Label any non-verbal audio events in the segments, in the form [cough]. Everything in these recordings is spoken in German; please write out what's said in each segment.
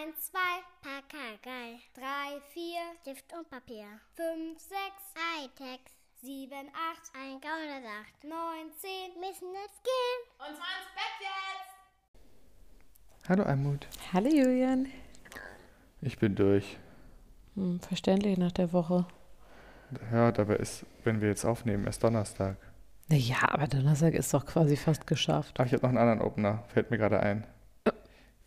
1, 2, Pakagei. 3, 4, Stift und Papier. 5, 6, Hightech. 7, 8, ein Gaunersacht. 9, 10, müssen jetzt gehen. Und zwar ins Bett jetzt! Hallo Almut. Hallo Julian. Ich bin durch. Hm, verständlich nach der Woche. Ja, dabei ist, wenn wir jetzt aufnehmen, erst Donnerstag. Naja, aber Donnerstag ist doch quasi fast geschafft. Aber ich habe noch einen anderen Opener, fällt mir gerade ein.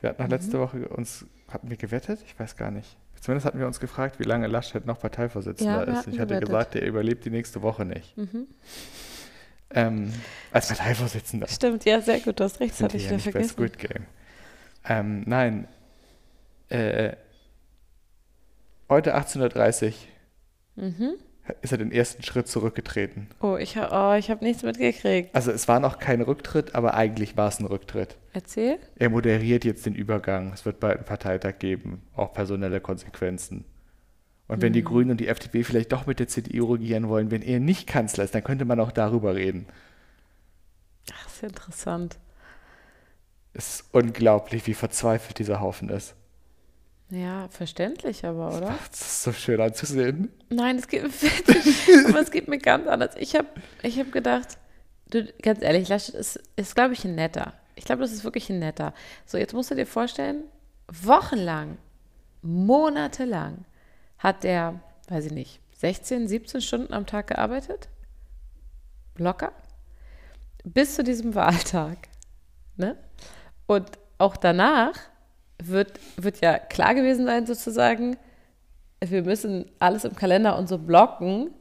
Wir hatten noch letzte Woche uns, hatten wir gewettet? Ich weiß gar nicht. Zumindest hatten wir uns gefragt, wie lange Laschet noch Parteivorsitzender Ja, ist. ich hatte gewettet. gesagt, der überlebt die nächste Woche nicht. Mhm. Ähm, als Parteivorsitzender. Stimmt, ja, sehr gut, du hast recht, das hatte ich ja vergessen. Squid Game. Ähm, nein. Äh, heute 1830 Mhm. Ist er den ersten Schritt zurückgetreten. Oh, ich habe oh, ich hab nichts mitgekriegt. Also es war noch kein Rücktritt, aber eigentlich war es ein Rücktritt. Erzähl. Er moderiert jetzt den Übergang. Es wird bald einen Parteitag geben, auch personelle Konsequenzen. Und wenn Mhm. die Grünen und die FDP vielleicht doch mit der CDU regieren wollen, wenn er nicht Kanzler ist, dann könnte man auch darüber reden. Ach, ist interessant. Es ist unglaublich, wie verzweifelt dieser Haufen ist. Ja, verständlich aber, oder? [laughs] Das ist so schön anzusehen. Nein, es geht, [laughs] aber es geht mir ganz anders. Ich habe ich hab gedacht, du, ganz ehrlich, Laschet ist, ist glaube ich, ein netter. Ich glaube, das ist wirklich ein netter. So, jetzt musst du dir vorstellen, wochenlang, monatelang hat der, weiß ich nicht, 16, 17 Stunden am Tag gearbeitet. Locker. Bis zu diesem Wahltag. Ne? Und auch danach wird, wird ja klar gewesen sein, sozusagen, wir müssen alles im Kalender und so blocken,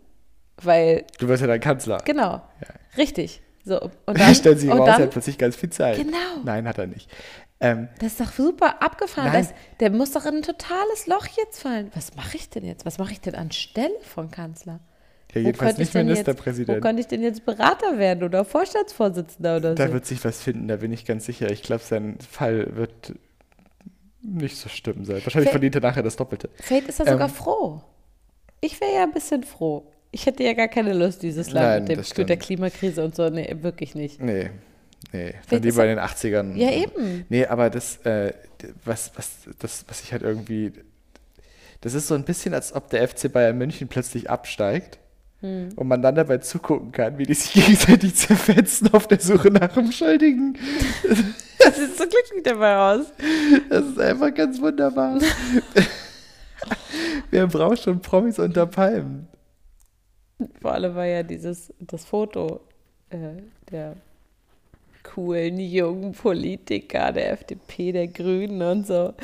weil, Du wirst ja dann Kanzler. genau, Ja. richtig. So, und [laughs] Dann stellen sie raus, er hat plötzlich ganz viel Zeit. Genau. Nein, hat er nicht. Ähm, das ist doch super abgefahren. Das, der muss doch in ein totales Loch jetzt fallen. Was mache ich denn jetzt? Was mache ich denn anstelle von Kanzler? ja, jedenfalls nicht denn Jetzt, wo Ministerpräsident. könnte ich denn jetzt Berater werden oder Vorstandsvorsitzender oder Da so? wird sich was finden, da bin ich ganz sicher. Ich glaube, sein Fall wird nicht so schlimm sein. Wahrscheinlich Wer- verdient er nachher das Doppelte. Vielleicht ist er sogar Ähm, froh. Ich wäre ja ein bisschen froh. Ich hätte ja gar keine Lust, dieses Land Nein, mit, dem, mit der. Klimakrise und so. Nee, wirklich nicht. Nee, nee. Dann Vielleicht lieber in den 80ern. Ja, eben. Nee, aber das, äh, was, was, das, was ich halt irgendwie. Das ist so ein bisschen, als ob der FC Bayern München plötzlich absteigt Hm. und man dann dabei zugucken kann, wie die sich gegenseitig [laughs] zerfetzen auf der Suche nach dem Schuldigen. [laughs] Das sieht so glücklich dabei aus. Das ist einfach ganz wunderbar. [laughs] Wer braucht schon Promis unter Palmen? Vor allem war ja dieses, das Foto äh, der coolen jungen Politiker der FDP, der Grünen und so.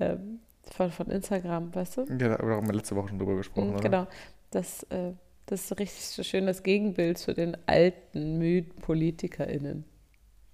Ähm, von, von Instagram, weißt du? Ja, da haben wir letzte Woche schon drüber gesprochen. Mhm, oder? genau. Das, äh, das ist so richtig so schön das Gegenbild zu den alten, müden PolitikerInnen.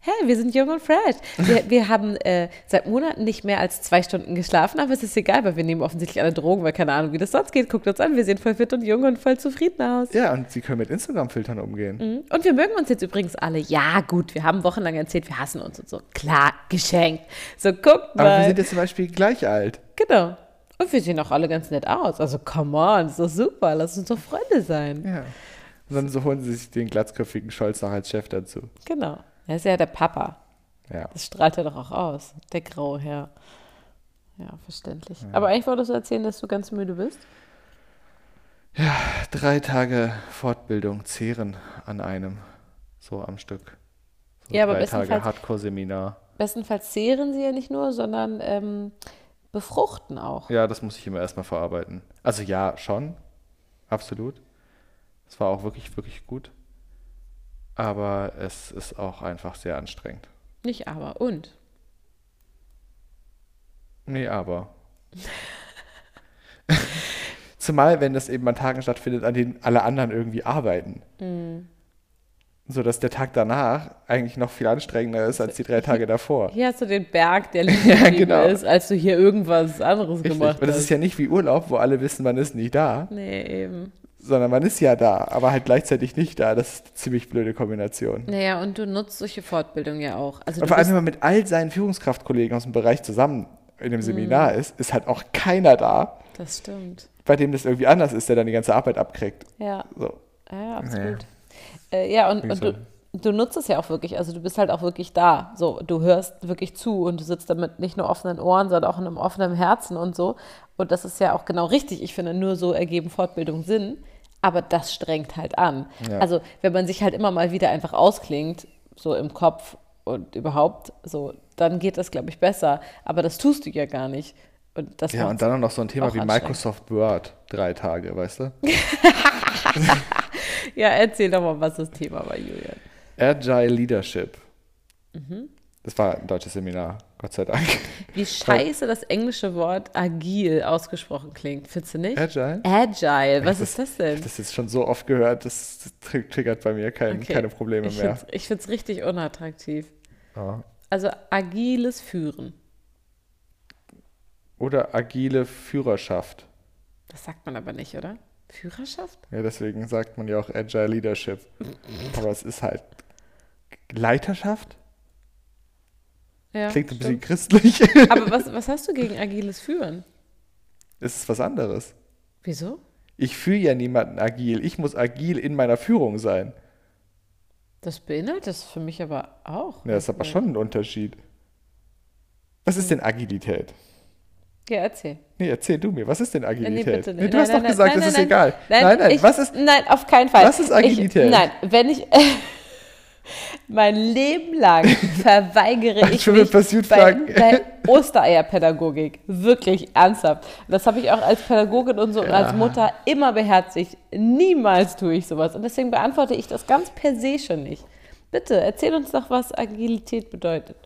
Hey, wir sind jung und fresh. Wir, [laughs] wir haben äh, seit Monaten nicht mehr als zwei Stunden geschlafen, aber es ist egal, weil wir nehmen offensichtlich alle Drogen, weil keine Ahnung, wie das sonst geht. Guckt uns an, wir sehen voll fit und jung und voll zufrieden aus. Ja, und sie können mit Instagram-Filtern umgehen. Mhm. Und wir mögen uns jetzt übrigens alle. Ja, gut, wir haben wochenlang erzählt, wir hassen uns und so. Klar, geschenkt. So, guckt mal. Aber wir sind jetzt zum Beispiel gleich alt. genau. Und wir sehen auch alle ganz nett aus. Also, come on, ist doch super. Lass uns doch Freunde sein. Ja. Und dann so holen sie sich den glatzköpfigen Scholz noch als Chef dazu. Genau. Er ist ja der Papa. Ja. Das strahlt er doch auch aus. Der graue Herr. Ja, verständlich. Aber eigentlich wolltest du erzählen, dass du ganz müde bist? Drei Tage Fortbildung zehren an einem. So am Stück. So Ja, aber drei Tage Hardcore-Seminar. Bestenfalls zehren sie ja nicht nur, sondern ähm, befruchten auch. Ja, das muss ich immer erstmal verarbeiten. Also ja, schon. Absolut. Es war auch wirklich, wirklich gut. Aber es ist auch einfach sehr anstrengend. Nicht aber, und. Nee, aber. [laughs] Zumal, wenn das eben an Tagen stattfindet, an denen alle anderen irgendwie arbeiten. Mhm. So dass der Tag danach eigentlich noch viel anstrengender ist als die drei Tage davor. Hier hast du den Berg, der [laughs] liegen geblieben genau. ist, als du hier irgendwas anderes Richtig. gemacht Und das hast. ist ja nicht wie Urlaub, wo alle wissen, man ist nicht da, nee, eben. sondern man ist ja da, aber halt gleichzeitig nicht da. Das ist eine ziemlich blöde Kombination. Naja, und du nutzt solche Fortbildungen ja auch. Also Und vor allem, wenn man mit all seinen Führungskraftkollegen aus dem Bereich zusammen in Mhm. dem Seminar ist, ist halt auch keiner da, das stimmt. bei dem das irgendwie anders ist, der dann die ganze Arbeit abkriegt. Ja, So. ja absolut. Äh, ja, und, und du, du nutzt es ja auch wirklich, also du bist halt auch wirklich da. So, du hörst wirklich zu und du sitzt damit nicht nur offenen Ohren, sondern auch in einem offenen Herzen und so. Und das ist ja auch genau richtig. Ich finde, nur so ergeben Fortbildung Sinn. Aber das strengt halt an. Ja. Also, wenn man sich halt immer mal wieder einfach ausklingt, so im Kopf und überhaupt, so, dann geht das, glaube ich, besser. Aber das tust du ja gar nicht. Und das Ja, und dann noch so ein Thema wie. Microsoft Word, drei Tage, weißt du? [laughs] Ja, erzähl doch mal, was das Thema war, Julian. Agile Leadership. Mhm. Das war ein deutsches Seminar, Gott sei Dank. Wie [laughs] scheiße das englische Wort agil ausgesprochen klingt, findest du nicht? Agile? Agile, was Das- ist das Ich denn? habe das jetzt schon so oft gehört, das tr- triggert bei mir kein, Okay. keine Probleme Ich mehr. find's- Ich finde es richtig unattraktiv. Ja. Also agiles Führen, Oder agile Führerschaft. das sagt man aber nicht, oder? Führerschaft? Ja, deswegen sagt man ja auch Agile Leadership. Aber es ist halt Leiterschaft? Ja, Klingt ein bisschen stimmt. christlich. [laughs] Aber was, was hast du gegen agiles Führen? Es ist was anderes. Wieso? Ich führe ja niemanden agil. Ich muss agil in meiner Führung sein. Das beinhaltet es für mich aber auch. Ja, das ist aber schon ein Unterschied. Was ist denn Agilität? Ja, erzähl. Nee, erzähl du mir, was ist denn Nee, Agilität? bitte Nee, nicht. du hast Nein, doch nein, gesagt, nein, das ist nein, egal. Nein, nein, nein, ich, was ist. Nein, auf keinen Fall. Was ist Agilität? Ich, nein, wenn ich [laughs] mein Leben lang [laughs] verweigere ich mich bei, bei Ostereierpädagogik. Wirklich ernsthaft. Das habe ich auch als Pädagogin und so und als Mutter immer beherzigt. Niemals tue ich sowas. Und deswegen beantworte ich das ganz per se schon nicht. Bitte, erzähl uns doch, was Agilität bedeutet.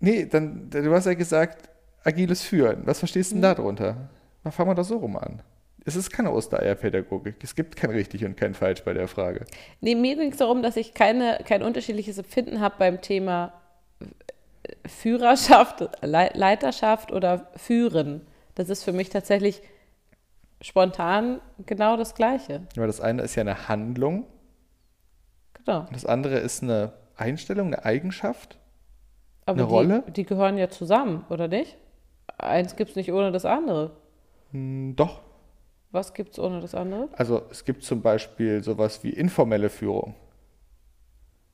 Nee, dann, du hast ja gesagt, agiles Führen. Was verstehst du Mhm. denn darunter? Dann fangen wir doch so rum an. Es ist keine Ostereierpädagogik. Es gibt kein richtig und kein falsch bei der Frage. Nee, mir ging es darum, dass ich keine, kein unterschiedliches Empfinden habe beim Thema äh, Führerschaft, Le Leiterschaft oder Führen. Das ist für mich tatsächlich spontan genau das Gleiche. Weil das eine ist ja eine Handlung Genau. und das andere ist eine Einstellung, eine Eigenschaft. Aber Eine die, Rolle? die gehören ja zusammen, oder nicht? Eins gibt es nicht ohne das andere. Hm, Doch. Was gibt es ohne das andere? Also es gibt zum Beispiel sowas wie informelle Führung.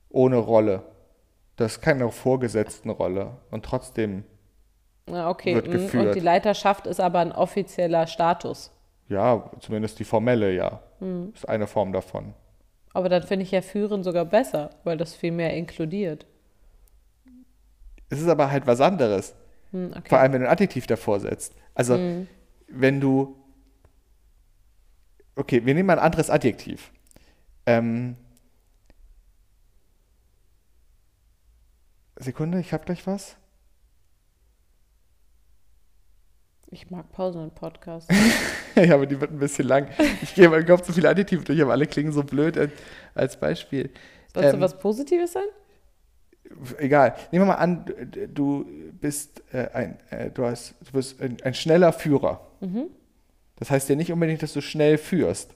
Ohne Rolle. Das ist keine Vorgesetztenrolle. Und trotzdem, Ja, okay. Wird mm, geführt. Und die Leiterschaft ist aber ein offizieller Status. ja, zumindest die formelle, ja. Hm. Ist eine Form davon. Aber dann finde ich ja Führen sogar besser, weil das viel mehr inkludiert. Es ist aber halt was anderes. Hm, okay. Vor allem, wenn du ein Adjektiv davor setzt. Also, wenn du. Okay, wir nehmen mal ein anderes Adjektiv. Ähm, Sekunde, ich habe gleich was. Ich mag Pausen im Podcast. [laughs] ja, aber die wird ein bisschen lang. Ich gehe mal Kopf so viele Adjektive durch, aber alle klingen so blöd als, als Beispiel. Soll Ähm, was Positives sein? Egal. Nehmen wir mal an, du- bist äh, ein, äh, du hast, du bist ein, ein schneller Führer. Mhm. Das heißt ja nicht unbedingt, dass du schnell führst.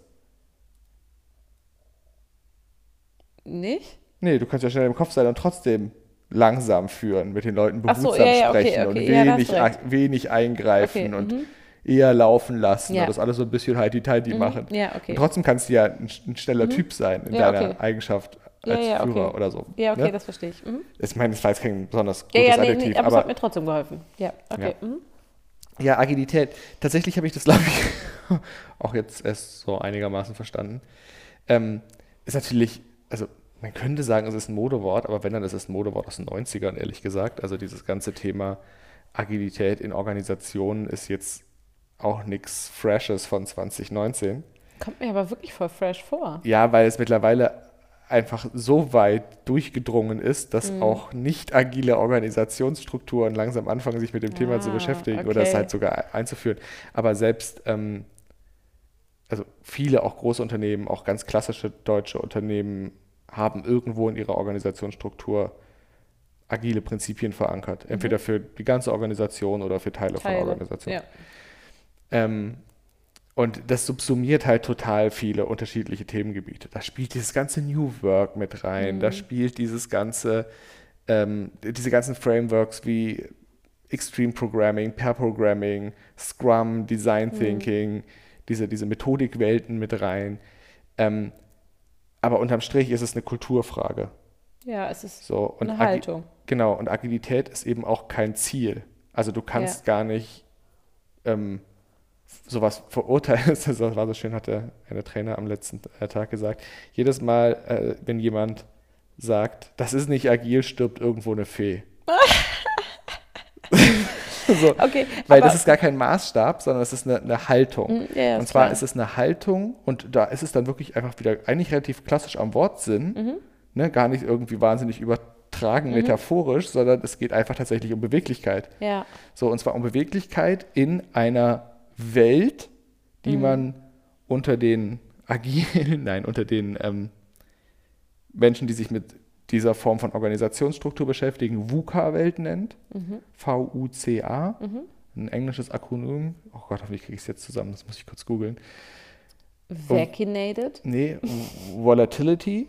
Nicht? Nee, du kannst ja schnell im Kopf sein und trotzdem langsam führen, mit den Leuten Ach so, behutsam ja, ja, okay, sprechen okay, und ja, wenig, wenig eingreifen Okay, und mhm. eher laufen lassen und das alles so ein bisschen heidi-teidi machen. Mhm. Und trotzdem kannst du ja ein, ein schneller Typ sein in deiner. Eigenschaft Ja, als ja, Führer okay. oder so. Ja, okay, ne? das verstehe ich. Mhm. Ich meine, das war jetzt kein besonders Ja, gutes ja, nee, Adjektiv, nee, aber, es aber hat mir trotzdem geholfen. Ja, okay. Mhm. Ja, Agilität. Tatsächlich habe ich das, glaube ich, [laughs] auch jetzt erst so einigermaßen verstanden. Ähm, ist natürlich, also man könnte sagen, es ist ein Modewort, aber wenn, dann ist es ein Modewort aus den 90ern, ehrlich gesagt. Also dieses ganze Thema Agilität in Organisationen ist jetzt auch nichts Freshes von 2019. Kommt mir aber wirklich voll fresh vor. Ja, weil es mittlerweile einfach so weit durchgedrungen ist, dass Mhm. auch nicht agile Organisationsstrukturen langsam anfangen, sich mit dem Thema zu Ah, beschäftigen oder es okay. halt sogar einzuführen. Aber selbst, ähm, also viele auch große Unternehmen, auch ganz klassische deutsche Unternehmen haben irgendwo in ihrer Organisationsstruktur agile Prinzipien verankert. Entweder für die ganze Organisation oder für Teile, Mhm. Teile. von Organisationen. Ja. Ähm, und das subsumiert halt total viele unterschiedliche Themengebiete. Da spielt dieses ganze New Work mit rein, Mhm. da spielt dieses ganze, ähm, diese ganzen Frameworks wie Extreme Programming, Pair Programming, Scrum, Design Mhm. Thinking, diese, diese Metodikwelten mit rein. Ähm, aber unterm Strich ist es eine Kulturfrage. Ja, es ist So, eine Agi- Haltung. Genau, und Agilität ist eben auch kein Ziel. Also du kannst gar nicht ähm, sowas verurteilen. [laughs] Das war so schön, hat der eine Trainer am letzten äh, Tag gesagt. Jedes Mal, äh, wenn jemand sagt, das ist nicht agil, stirbt irgendwo eine Fee. [laughs] so, Okay, weil das ist gar kein Maßstab, sondern es ist eine, eine Haltung. Mm, ja, und ist zwar klar. ist es eine Haltung und da ist es dann wirklich einfach wieder eigentlich relativ klassisch am Wortsinn, Mhm. ne? gar nicht irgendwie wahnsinnig übertragen metaphorisch, sondern es geht einfach tatsächlich um Beweglichkeit. ja, So, und zwar um Beweglichkeit in einer Welt, die Mhm. man unter den agilen, [laughs] nein, unter den ähm, Menschen, die sich mit dieser Form von Organisationsstruktur beschäftigen, VUCA-Welt nennt. Mhm. V-U-C-A. Ein englisches Akronym. Oh Gott, hoffentlich kriege ich es jetzt zusammen, das muss ich kurz googeln. vaccinated. Nee, Volatility,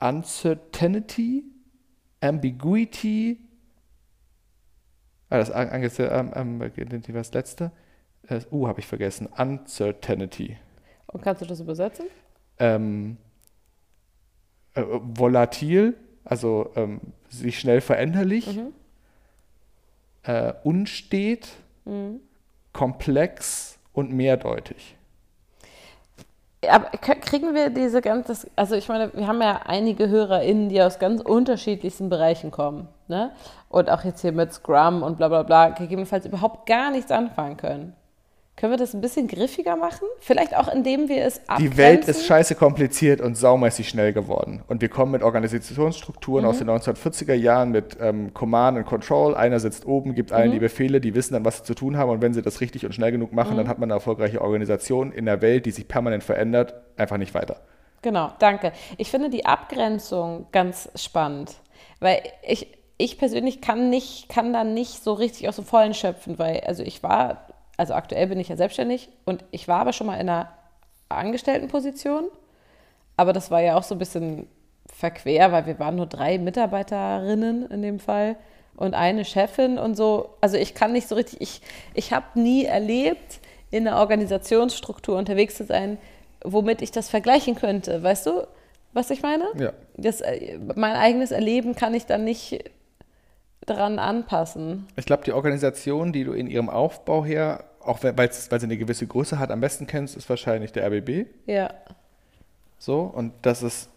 Uncertainty, Ambiguity. Ah, das ähm, ähm, das letzte. Das U habe ich vergessen. Uncertainty. Und kannst du das übersetzen? Ähm, äh, volatil, also ähm, sich schnell veränderlich. Äh, unstet, komplex und mehrdeutig. Aber kriegen wir diese ganze, also ich meine, wir haben ja einige HörerInnen, die aus ganz unterschiedlichsten Bereichen kommen, ne? Und auch jetzt hier mit Scrum und bla bla bla, gegebenenfalls überhaupt gar nichts anfangen können. Können wir das ein bisschen griffiger machen? Vielleicht auch, indem wir es abgrenzen? Die Welt ist scheiße kompliziert und saumäßig schnell geworden. Und wir kommen mit Organisationsstrukturen aus den 1940er Jahren mit ähm, Command and Control. Einer sitzt oben, gibt allen die Befehle, die wissen dann, was sie zu tun haben. Und wenn sie das richtig und schnell genug machen, dann hat man eine erfolgreiche Organisation in der Welt, die sich permanent verändert, einfach nicht weiter. Genau, danke. Ich finde die Abgrenzung ganz spannend, weil ich, ich persönlich kann nicht, kann da nicht so richtig aus dem Vollen schöpfen, weil, also ich war, also aktuell bin ich ja selbstständig und ich war aber schon mal in einer Angestelltenposition, aber das war ja auch so ein bisschen verquer, weil wir waren nur drei Mitarbeiterinnen in dem Fall und eine Chefin und so. Also ich kann nicht so richtig, ich, ich habe nie erlebt, in einer Organisationsstruktur unterwegs zu sein, womit ich das vergleichen könnte. Weißt du, was ich meine? Ja. Das, äh, mein eigenes Erleben kann ich dann nicht dran anpassen. Ich glaube, die Organisation, die du in ihrem Aufbau her, auch weil sie eine gewisse Größe hat, am besten kennst, ist wahrscheinlich der RBB. Ja, So, und das ist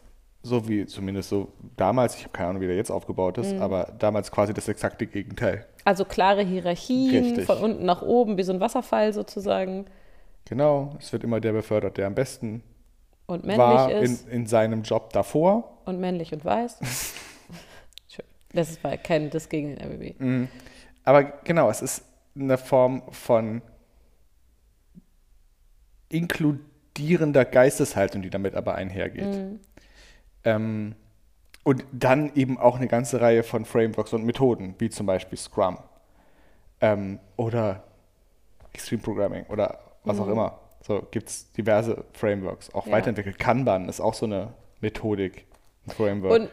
so wie, zumindest so damals, ich habe keine Ahnung, wie der jetzt aufgebaut ist, aber damals quasi das exakte Gegenteil. also klare Hierarchien, Richtig. von unten nach oben, wie so ein Wasserfall sozusagen. Genau, es wird immer der befördert, der am besten Und männlich war ist. in, in seinem Job davor. Und männlich und weiß. [laughs] Das ist bei- kein das gegen den RBB. Aber genau, es ist eine Form von inkludierender Geisteshaltung, die damit aber einhergeht. Ähm, und dann eben auch eine ganze Reihe von Frameworks und Methoden, wie zum Beispiel Scrum ähm, oder Extreme Programming oder was auch immer. So gibt es diverse Frameworks, auch Ja. weiterentwickelt. Kanban ist auch so eine Methodik, ein Framework. Und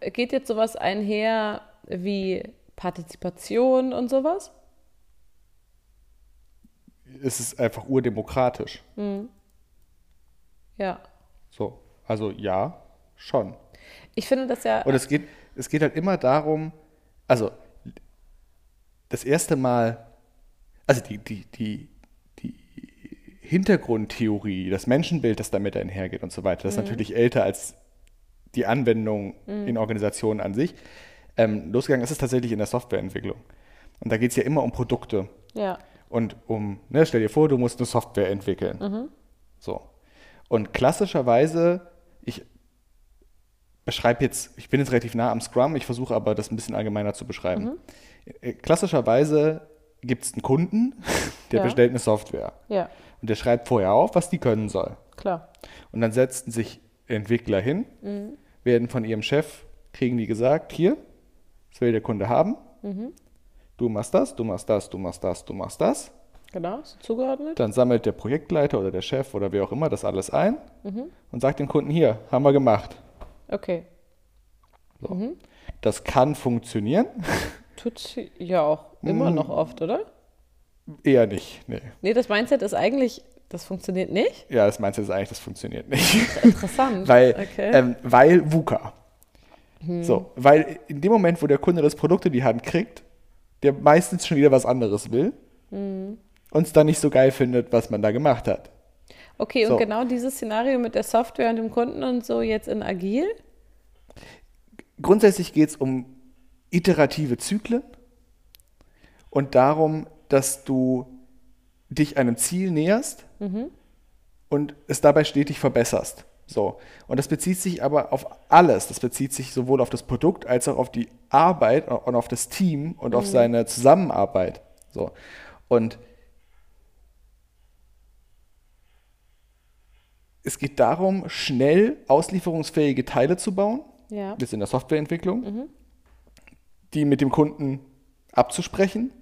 geht jetzt sowas einher wie Partizipation und sowas? es ist einfach urdemokratisch. Ja. So, also ja, schon. Ich finde das ja. Und es geht, es geht halt immer darum, also das erste Mal, also die, die, die, die Hintergrundtheorie, das Menschenbild, das damit einhergeht und so weiter, das ist natürlich älter als die Anwendung in Organisationen an sich. Ähm, losgegangen ist es tatsächlich in der Softwareentwicklung. Und da geht es ja immer um Produkte Ja. und um, ne, stell dir vor, du musst eine Software entwickeln. So. Und klassischerweise, ich beschreibe jetzt, ich bin jetzt relativ nah am Scrum, ich versuche aber das ein bisschen allgemeiner zu beschreiben. Äh, Klassischerweise gibt es einen Kunden, [laughs] der Ja. bestellt eine Software. Ja. Und der schreibt vorher auf, was die können soll. Klar. Und dann setzen sich Entwickler hin, werden von ihrem Chef, kriegen die gesagt, hier, das will der Kunde haben. Du machst das, du machst das, du machst das, du machst das. Genau. So zugeordnet. Dann sammelt der Projektleiter oder der Chef oder wer auch immer das alles ein und sagt dem Kunden, hier, haben wir gemacht. Okay. Das kann funktionieren, [laughs] Tut ja auch immer noch oft, oder? eher nicht. Nee. Nee, das Mindset ist eigentlich Das funktioniert nicht? Ja, das meinst du jetzt eigentlich, das funktioniert nicht. Interessant. [laughs] weil, okay. ähm, weil VUCA. So, weil in dem Moment, wo der Kunde das Produkt in die Hand kriegt, der meistens schon wieder was anderes will und es dann nicht so geil findet, was man da gemacht hat. okay, so. und genau dieses Szenario mit der Software und dem Kunden und so jetzt in Agil? Grundsätzlich geht es um iterative Zyklen und darum, dass du dich einem Ziel näherst und es dabei stetig verbesserst. So. Und das bezieht sich aber auf alles. Das bezieht sich sowohl auf das Produkt als auch auf die Arbeit und auf das Team und auf seine Zusammenarbeit. So. Und es geht darum, schnell auslieferungsfähige Teile zu bauen. Ja. Das ist in der Softwareentwicklung. Die mit dem Kunden abzusprechen.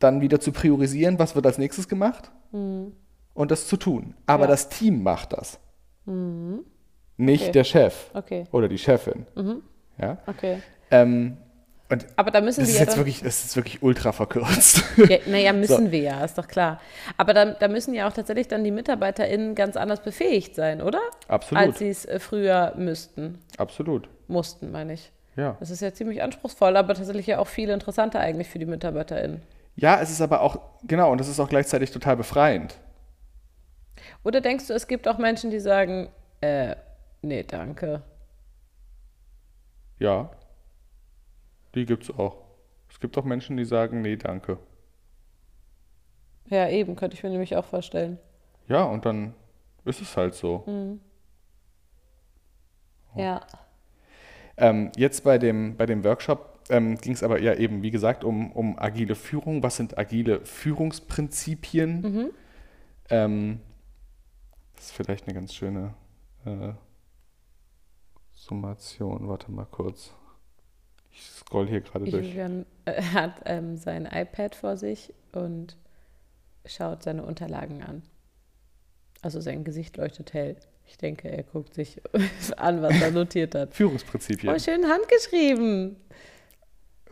Dann wieder zu priorisieren, was wird als nächstes gemacht. Und das zu tun. Aber Ja. das Team macht das. Nicht Okay. der Chef Okay, oder die Chefin. Ja? okay. Ähm, und Aber da müssen das wir ist ja jetzt wirklich, das ist wirklich ultra verkürzt. [laughs] ja, naja, müssen wir ja, ist doch klar. Aber da, da müssen ja auch tatsächlich dann die MitarbeiterInnen ganz anders befähigt sein, oder? Absolut. Als sie es äh, früher müssten. Absolut. Mussten, meine ich. Ja. Das ist ja ziemlich anspruchsvoll, aber tatsächlich ja auch viel interessanter eigentlich für die MitarbeiterInnen. Ja, es ist aber auch, genau, und es ist auch gleichzeitig total befreiend. Oder denkst du, es gibt auch Menschen, die sagen, äh, nee, danke. Ja. Die gibt's auch. Es gibt auch Menschen, die sagen, nee, danke. Ja, eben, könnte ich mir nämlich auch vorstellen. Ja, und dann ist es halt so. Ja. Ähm, jetzt bei dem, bei dem Workshop ähm, ging es aber ja eben, wie gesagt, um, um agile Führung. Was sind agile Führungsprinzipien? Ähm, das ist vielleicht eine ganz schöne äh, Summation. Warte mal kurz. Ich scroll hier gerade durch. Julian äh, [laughs] hat ähm, sein iPad vor sich und schaut seine Unterlagen an. Also sein Gesicht leuchtet hell. Ich denke, er guckt sich [laughs] an, was er notiert hat. Führungsprinzipien. Oh, schön handgeschrieben.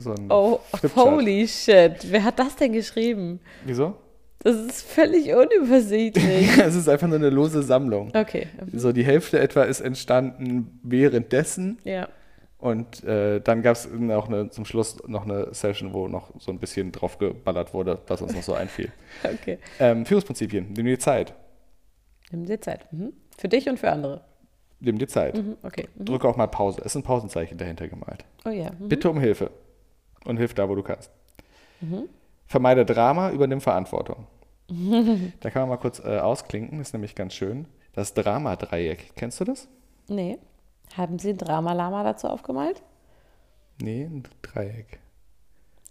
So ein Oh, holy shit. Wer hat das denn geschrieben? Wieso? Das ist völlig unübersichtlich. [laughs] es ist einfach nur eine lose Sammlung. Okay. So die Hälfte etwa ist entstanden währenddessen Ja. und äh, dann gab es auch eine, zum Schluss noch eine Session, wo noch so ein bisschen drauf geballert wurde, was uns noch so einfiel. [laughs] Okay. Ähm, Führungsprinzipien, nimm dir Zeit. Nimm dir Zeit. Mhm. Für dich und für andere. Nimm dir Zeit. Mhm. Okay. Mhm. Drücke auch mal Pause. Es sind Pausenzeichen dahinter gemalt. Oh ja. Mhm. Bitte um Hilfe. Und hilf da, wo du kannst. Mhm. Vermeide Drama, übernimm Verantwortung. da kann man mal kurz äh, ausklinken, ist nämlich ganz schön. Das Drama-Dreieck, kennst du das? Nee. Haben Sie ein Drama-Lama dazu aufgemalt? Nee, ein Dreieck.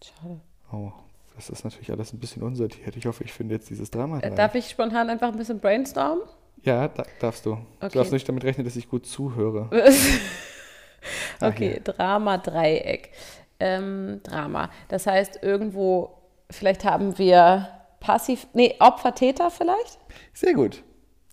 Schade. Oh, das ist natürlich alles ein bisschen unsortiert. Ich hoffe, ich finde jetzt dieses Drama. Äh, darf ich spontan einfach ein bisschen brainstormen? Ja, da, darfst du. Okay. Du darfst nicht damit rechnen, dass ich gut zuhöre. [laughs] Okay. Drama-Dreieck. Ähm, Drama. Das heißt, irgendwo, vielleicht haben wir passiv, nee, Opfer-Täter vielleicht? Sehr gut.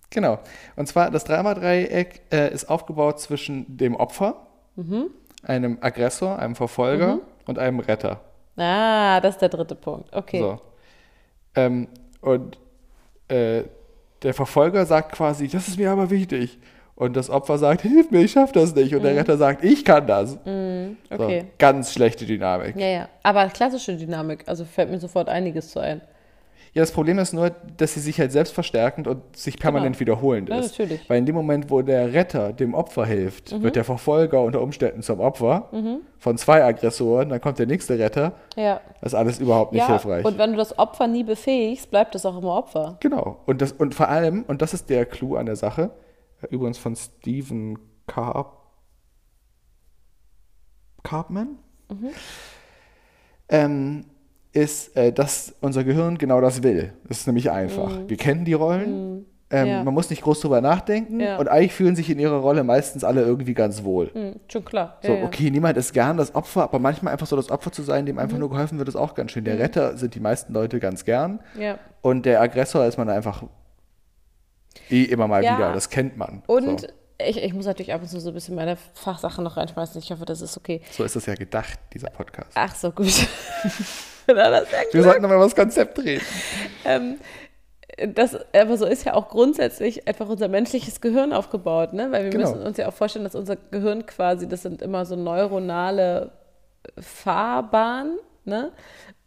Genau. Und zwar das Drama-Dreieck äh, ist aufgebaut zwischen dem Opfer, Mhm. einem Aggressor, einem Verfolger und einem Retter. Ah, das ist der dritte Punkt. Okay. So. Ähm, und äh, der Verfolger sagt quasi, das ist mir aber wichtig. Und das Opfer sagt, hilf mir, ich schaff das nicht. Und der Retter sagt, ich kann das. So, Mhm. Okay. ganz schlechte Dynamik. Ja, ja. Aber klassische Dynamik, also fällt mir sofort einiges zu ein. Ja, das Problem ist nur, dass sie sich halt selbst verstärkend und sich permanent wiederholend Ja, ist. natürlich. Weil in dem Moment, wo der Retter dem Opfer hilft, Mhm. wird der Verfolger unter Umständen zum Opfer von zwei Aggressoren, dann kommt der nächste Retter. Ja. Das ist alles überhaupt nicht ja, hilfreich. und wenn du das Opfer nie befähigst, bleibt es auch immer Opfer. Genau. Und, das, und vor allem, und das ist der Clou an der Sache, übrigens von Stephen Carp Carpman, Mhm. ähm, ist, äh, dass unser Gehirn genau das will. Das ist nämlich einfach. Wir kennen die Rollen. Ähm, Mhm. Ja. Man muss nicht groß drüber nachdenken Ja. und eigentlich fühlen sich in ihrer Rolle meistens alle irgendwie ganz wohl. Hm, schon klar. So, ja, ja. okay, niemand ist gern das Opfer, aber manchmal einfach so das Opfer zu sein, dem Mhm. einfach nur geholfen wird, ist auch ganz schön. Der Retter sind die meisten Leute ganz gern und der Aggressor ist man einfach eh immer mal Ja. wieder. Das kennt man. Und so, ich, ich muss natürlich ab und zu so ein bisschen meine Fachsache noch reinschmeißen. Ich hoffe, das ist okay. so ist das ja gedacht, dieser Podcast. Ach so, gut. [laughs] Wir sollten über das Konzept reden. ähm, das, aber so ist ja auch grundsätzlich einfach unser menschliches Gehirn aufgebaut, ne? Weil wir Genau. müssen uns ja auch vorstellen, dass unser Gehirn quasi, das sind immer so neuronale Fahrbahnen, ne?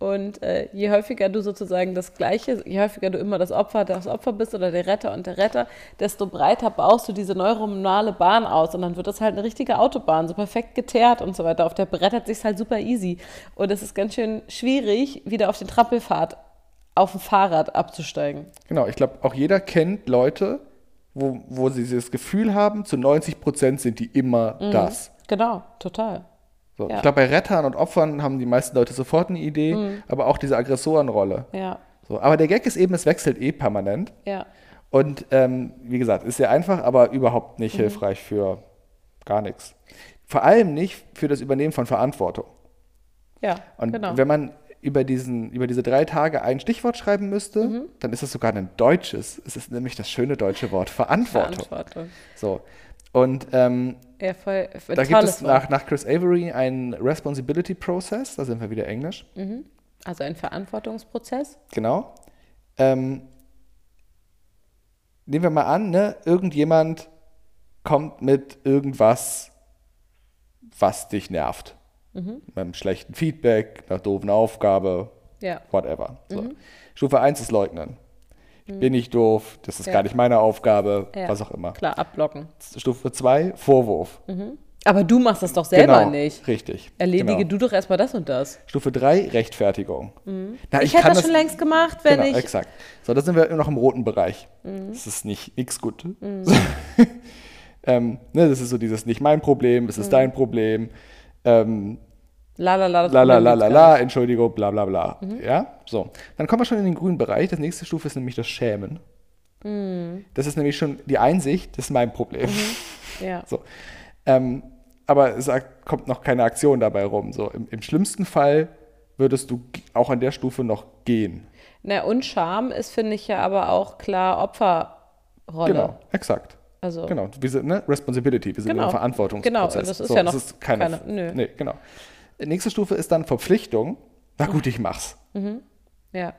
Und äh, je häufiger du sozusagen das Gleiche, je häufiger du immer das Opfer, das Opfer bist oder der Retter und der Retter, desto breiter baust du diese neuronale Bahn aus und dann wird das halt eine richtige Autobahn, so perfekt geteert und so weiter. Auf der brettert sich halt super easy. Und es ist ganz schön schwierig, wieder auf den Trampelpfad auf dem Fahrrad abzusteigen. Genau, ich glaube, auch jeder kennt Leute, wo, wo sie das Gefühl haben, zu 90 Prozent sind die immer das. Genau, total. So, Ja. Ich glaube, bei Rettern und Opfern haben die meisten Leute sofort eine Idee, aber auch diese Aggressorenrolle. Ja, So, aber der Gag ist eben, es wechselt eh permanent. ja. Und ähm, wie gesagt, ist sehr einfach, aber überhaupt nicht hilfreich für gar nichts. Vor allem nicht für das Übernehmen von Verantwortung. Ja, Und genau. wenn man über, diesen, über diese drei Tage ein Stichwort schreiben müsste, Mhm. dann ist es sogar ein deutsches. Es ist nämlich das schöne deutsche Wort Verantwortung. Verantwortung. So. Und ähm, Ja, voll. voll da gibt es nach, nach Chris Avery einen Responsibility Process, da sind wir wieder Englisch, Also ein Verantwortungsprozess. genau. Ähm, nehmen wir mal an, ne, irgendjemand kommt mit irgendwas, was dich nervt. Mhm. Mit einem schlechten Feedback, einer doofen Aufgabe, Ja. whatever. So. Stufe 1 ist Leugnen. Ich bin nicht doof, das ist Ja. gar nicht meine Aufgabe, Ja. was auch immer. Klar, abblocken. Stufe 2, Vorwurf. Aber du machst das doch selber genau, nicht. Richtig. Erledige genau. du doch erstmal das und das. Stufe 3, Rechtfertigung. Na, Ich, hätte kann das schon längst gemacht, wenn genau, ich. Mhm. exakt. So, da sind wir immer noch im roten Bereich. Das ist nicht nichts gut. So. [laughs] ähm, ne, das ist so dieses nicht mein Problem, es ist Mhm. dein Problem. Ähm, La la la. la la la la la. Entschuldigung, bla bla bla. Mhm. Ja, so. Dann kommen wir schon in den grünen Bereich. Das nächste Stufe ist nämlich das Schämen. Mhm. Das ist nämlich schon die Einsicht, das ist mein Problem. [laughs] Ja. So. Ähm, aber es kommt noch keine Aktion dabei rum. So, im, Im schlimmsten Fall würdest du auch an der Stufe noch gehen. Na, und Scham ist, finde ich ja aber auch klar Opferrolle. Genau, exakt. Also, Genau, wir sind, ne? Responsibility, wir sind Genau. im Verantwortungsprozess. Genau, das ist so, ja noch das ist keine, keine- nö. Nee, genau. Nächste Stufe ist dann Verpflichtung. Na gut, ich mach's. ja.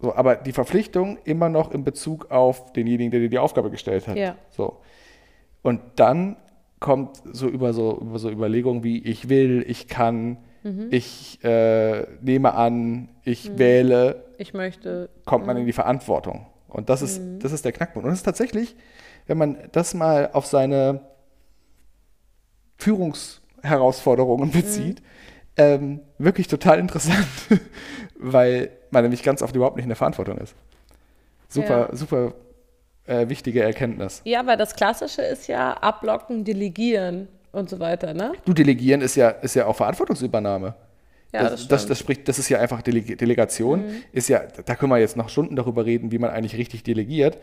So, aber die Verpflichtung immer noch in Bezug auf denjenigen, der dir die Aufgabe gestellt hat. Ja. So. Und dann kommt so über so, über so Überlegungen wie ich will, ich kann, Mhm. ich äh, nehme an, ich wähle, Ich möchte. kommt man in die Verantwortung. Und das ist, das ist der Knackpunkt. Und es ist tatsächlich, wenn man das mal auf seine Führungsherausforderungen bezieht, ähm, wirklich total interessant, [laughs] weil man nämlich ganz oft überhaupt nicht in der Verantwortung ist. Super, super äh, wichtige Erkenntnis. Ja, weil das Klassische ist ja abblocken, delegieren und so weiter, ne? Du delegieren ist ja, ist ja auch Verantwortungsübernahme. Ja, das, das das, das spricht, das ist ja einfach Deleg Delegation. Ist ja, da können wir jetzt noch Stunden darüber reden, wie man eigentlich richtig delegiert,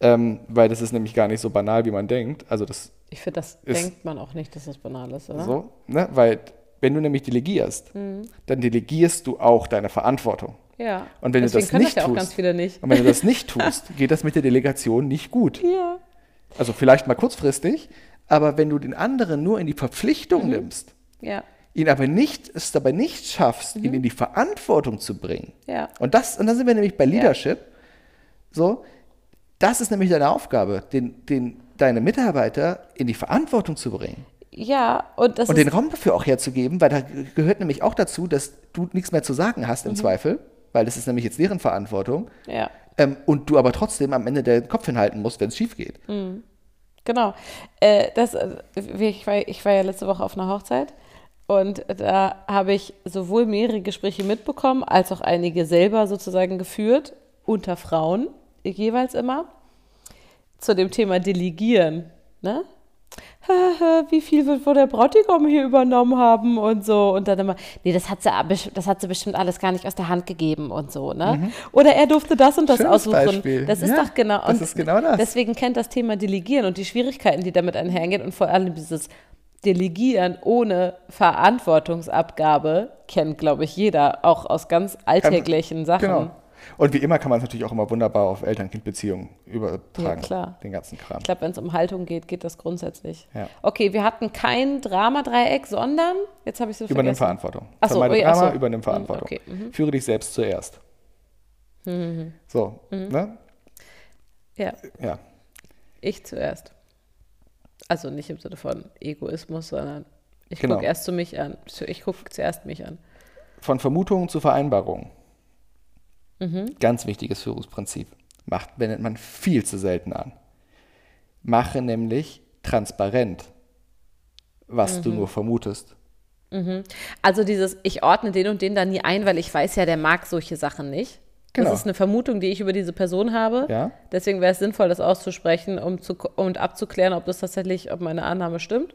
ähm, weil das ist nämlich gar nicht so banal, wie man denkt. Also das Ich finde, das Ist- denkt man auch nicht, dass das banal ist, oder? so, ne? Weil wenn du nämlich delegierst, dann delegierst du auch deine Verantwortung. Ja. Und wenn du Deswegen das können nicht das ja auch tust- ganz viele nicht. Und wenn du das nicht [laughs] tust, geht das mit der Delegation nicht gut. Ja. Also vielleicht mal kurzfristig, aber wenn du den anderen nur in die Verpflichtung nimmst, Ja. Ihn aber nicht, es dabei nicht schaffst, ihn in die Verantwortung zu bringen. Ja. Und das, und dann sind wir nämlich bei Leadership. So, das ist nämlich deine Aufgabe, den, den, deine Mitarbeiter in die Verantwortung zu bringen. Ja, und das Und den Raum dafür auch herzugeben, weil da gehört nämlich auch dazu, dass du nichts mehr zu sagen hast im Zweifel, weil das ist nämlich jetzt deren Verantwortung. ja. Ähm, und du aber trotzdem am Ende den Kopf hinhalten musst, wenn es schief geht. Genau. Äh, das, äh, ich, war, ich war ja letzte Woche auf einer Hochzeit und da habe ich sowohl mehrere Gespräche mitbekommen, als auch einige selber sozusagen geführt, unter Frauen jeweils immer, zu dem Thema Delegieren. Ne? Wie viel wird wohl der Bräutigam hier übernommen haben und so. Und dann immer, nee, das hat, sie, das hat sie bestimmt alles gar nicht aus der Hand gegeben und so. Ne? Oder er durfte das und das Schönes aussuchen. Beispiel. Das ist Ja, doch genau. das ist genau das. Deswegen kennt das Thema Delegieren und die Schwierigkeiten, die damit einhergehen und vor allem dieses Delegieren ohne Verantwortungsabgabe kennt, glaube ich, jeder, auch aus ganz alltäglichen Sachen. Genau. Und wie immer kann man es natürlich auch immer wunderbar auf Eltern-Kind-Beziehungen übertragen. Ja, klar. Den ganzen Kram. Ich glaube, wenn es um Haltung geht, geht das grundsätzlich. Ja. Okay, wir hatten kein Dramadreieck, sondern, jetzt habe ich es Übernimm vergessen. Verantwortung. Ach so, Vermeide ui, Drama, so. übernimm Hm, Verantwortung. okay, mhm. Führe dich selbst zuerst. So, ne? Ja, Ja, ich zuerst. Also nicht im Sinne von Egoismus, sondern ich Genau. gucke erst zu mich an. Ich gucke zuerst mich an. von Vermutungen zu Vereinbarungen. Ganz wichtiges Führungsprinzip. Macht, wendet man viel zu selten an. Mache nämlich transparent, was du nur vermutest. Also dieses, ich ordne den und den da nie ein, weil ich weiß ja, der mag solche Sachen nicht. Genau. Das ist eine Vermutung, die ich über diese Person habe. Ja. Deswegen wäre es sinnvoll, das auszusprechen, um zu, und abzuklären, ob das tatsächlich, ob meine Annahme stimmt.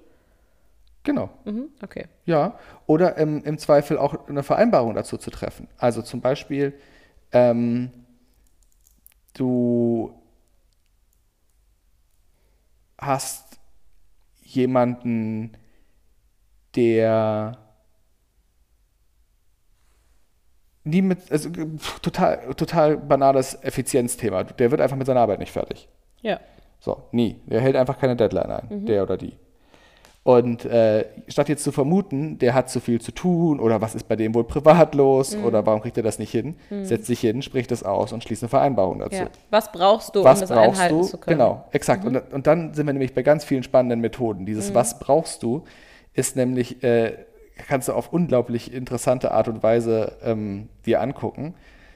Genau. Mhm, okay. Ja, oder im, im Zweifel auch eine Vereinbarung dazu zu treffen. Also zum Beispiel, ähm, du hast jemanden, der nie mit, also total, total banales Effizienzthema. Der wird einfach mit seiner Arbeit nicht fertig. Ja. So, nie. Der hält einfach keine Deadline ein, der oder die. Und äh, statt jetzt zu vermuten, der hat zu viel zu tun oder was ist bei dem wohl privat los oder warum kriegt er das nicht hin, setzt sich hin, spricht das aus und schließt eine Vereinbarung dazu. ja. Was brauchst du, Was um das brauchst einhalten du? zu können? Genau, exakt. Und, und dann sind wir nämlich bei ganz vielen spannenden Methoden. Dieses Was brauchst du ist nämlich, äh, kannst du auf unglaublich interessante Art und Weise ähm, dir angucken.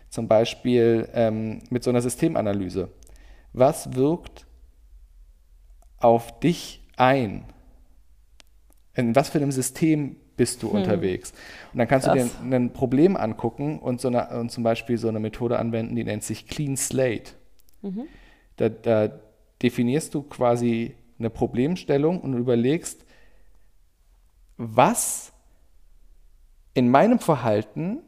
Zum Beispiel ähm, mit so einer Systemanalyse. Was wirkt auf dich ein? In was für einem System bist du unterwegs? Und dann kannst du Krass. dir ein Problem angucken und, so eine, und zum Beispiel so eine Methode anwenden, die nennt sich Clean Slate. Da, da definierst du quasi eine Problemstellung und überlegst, was in meinem Verhalten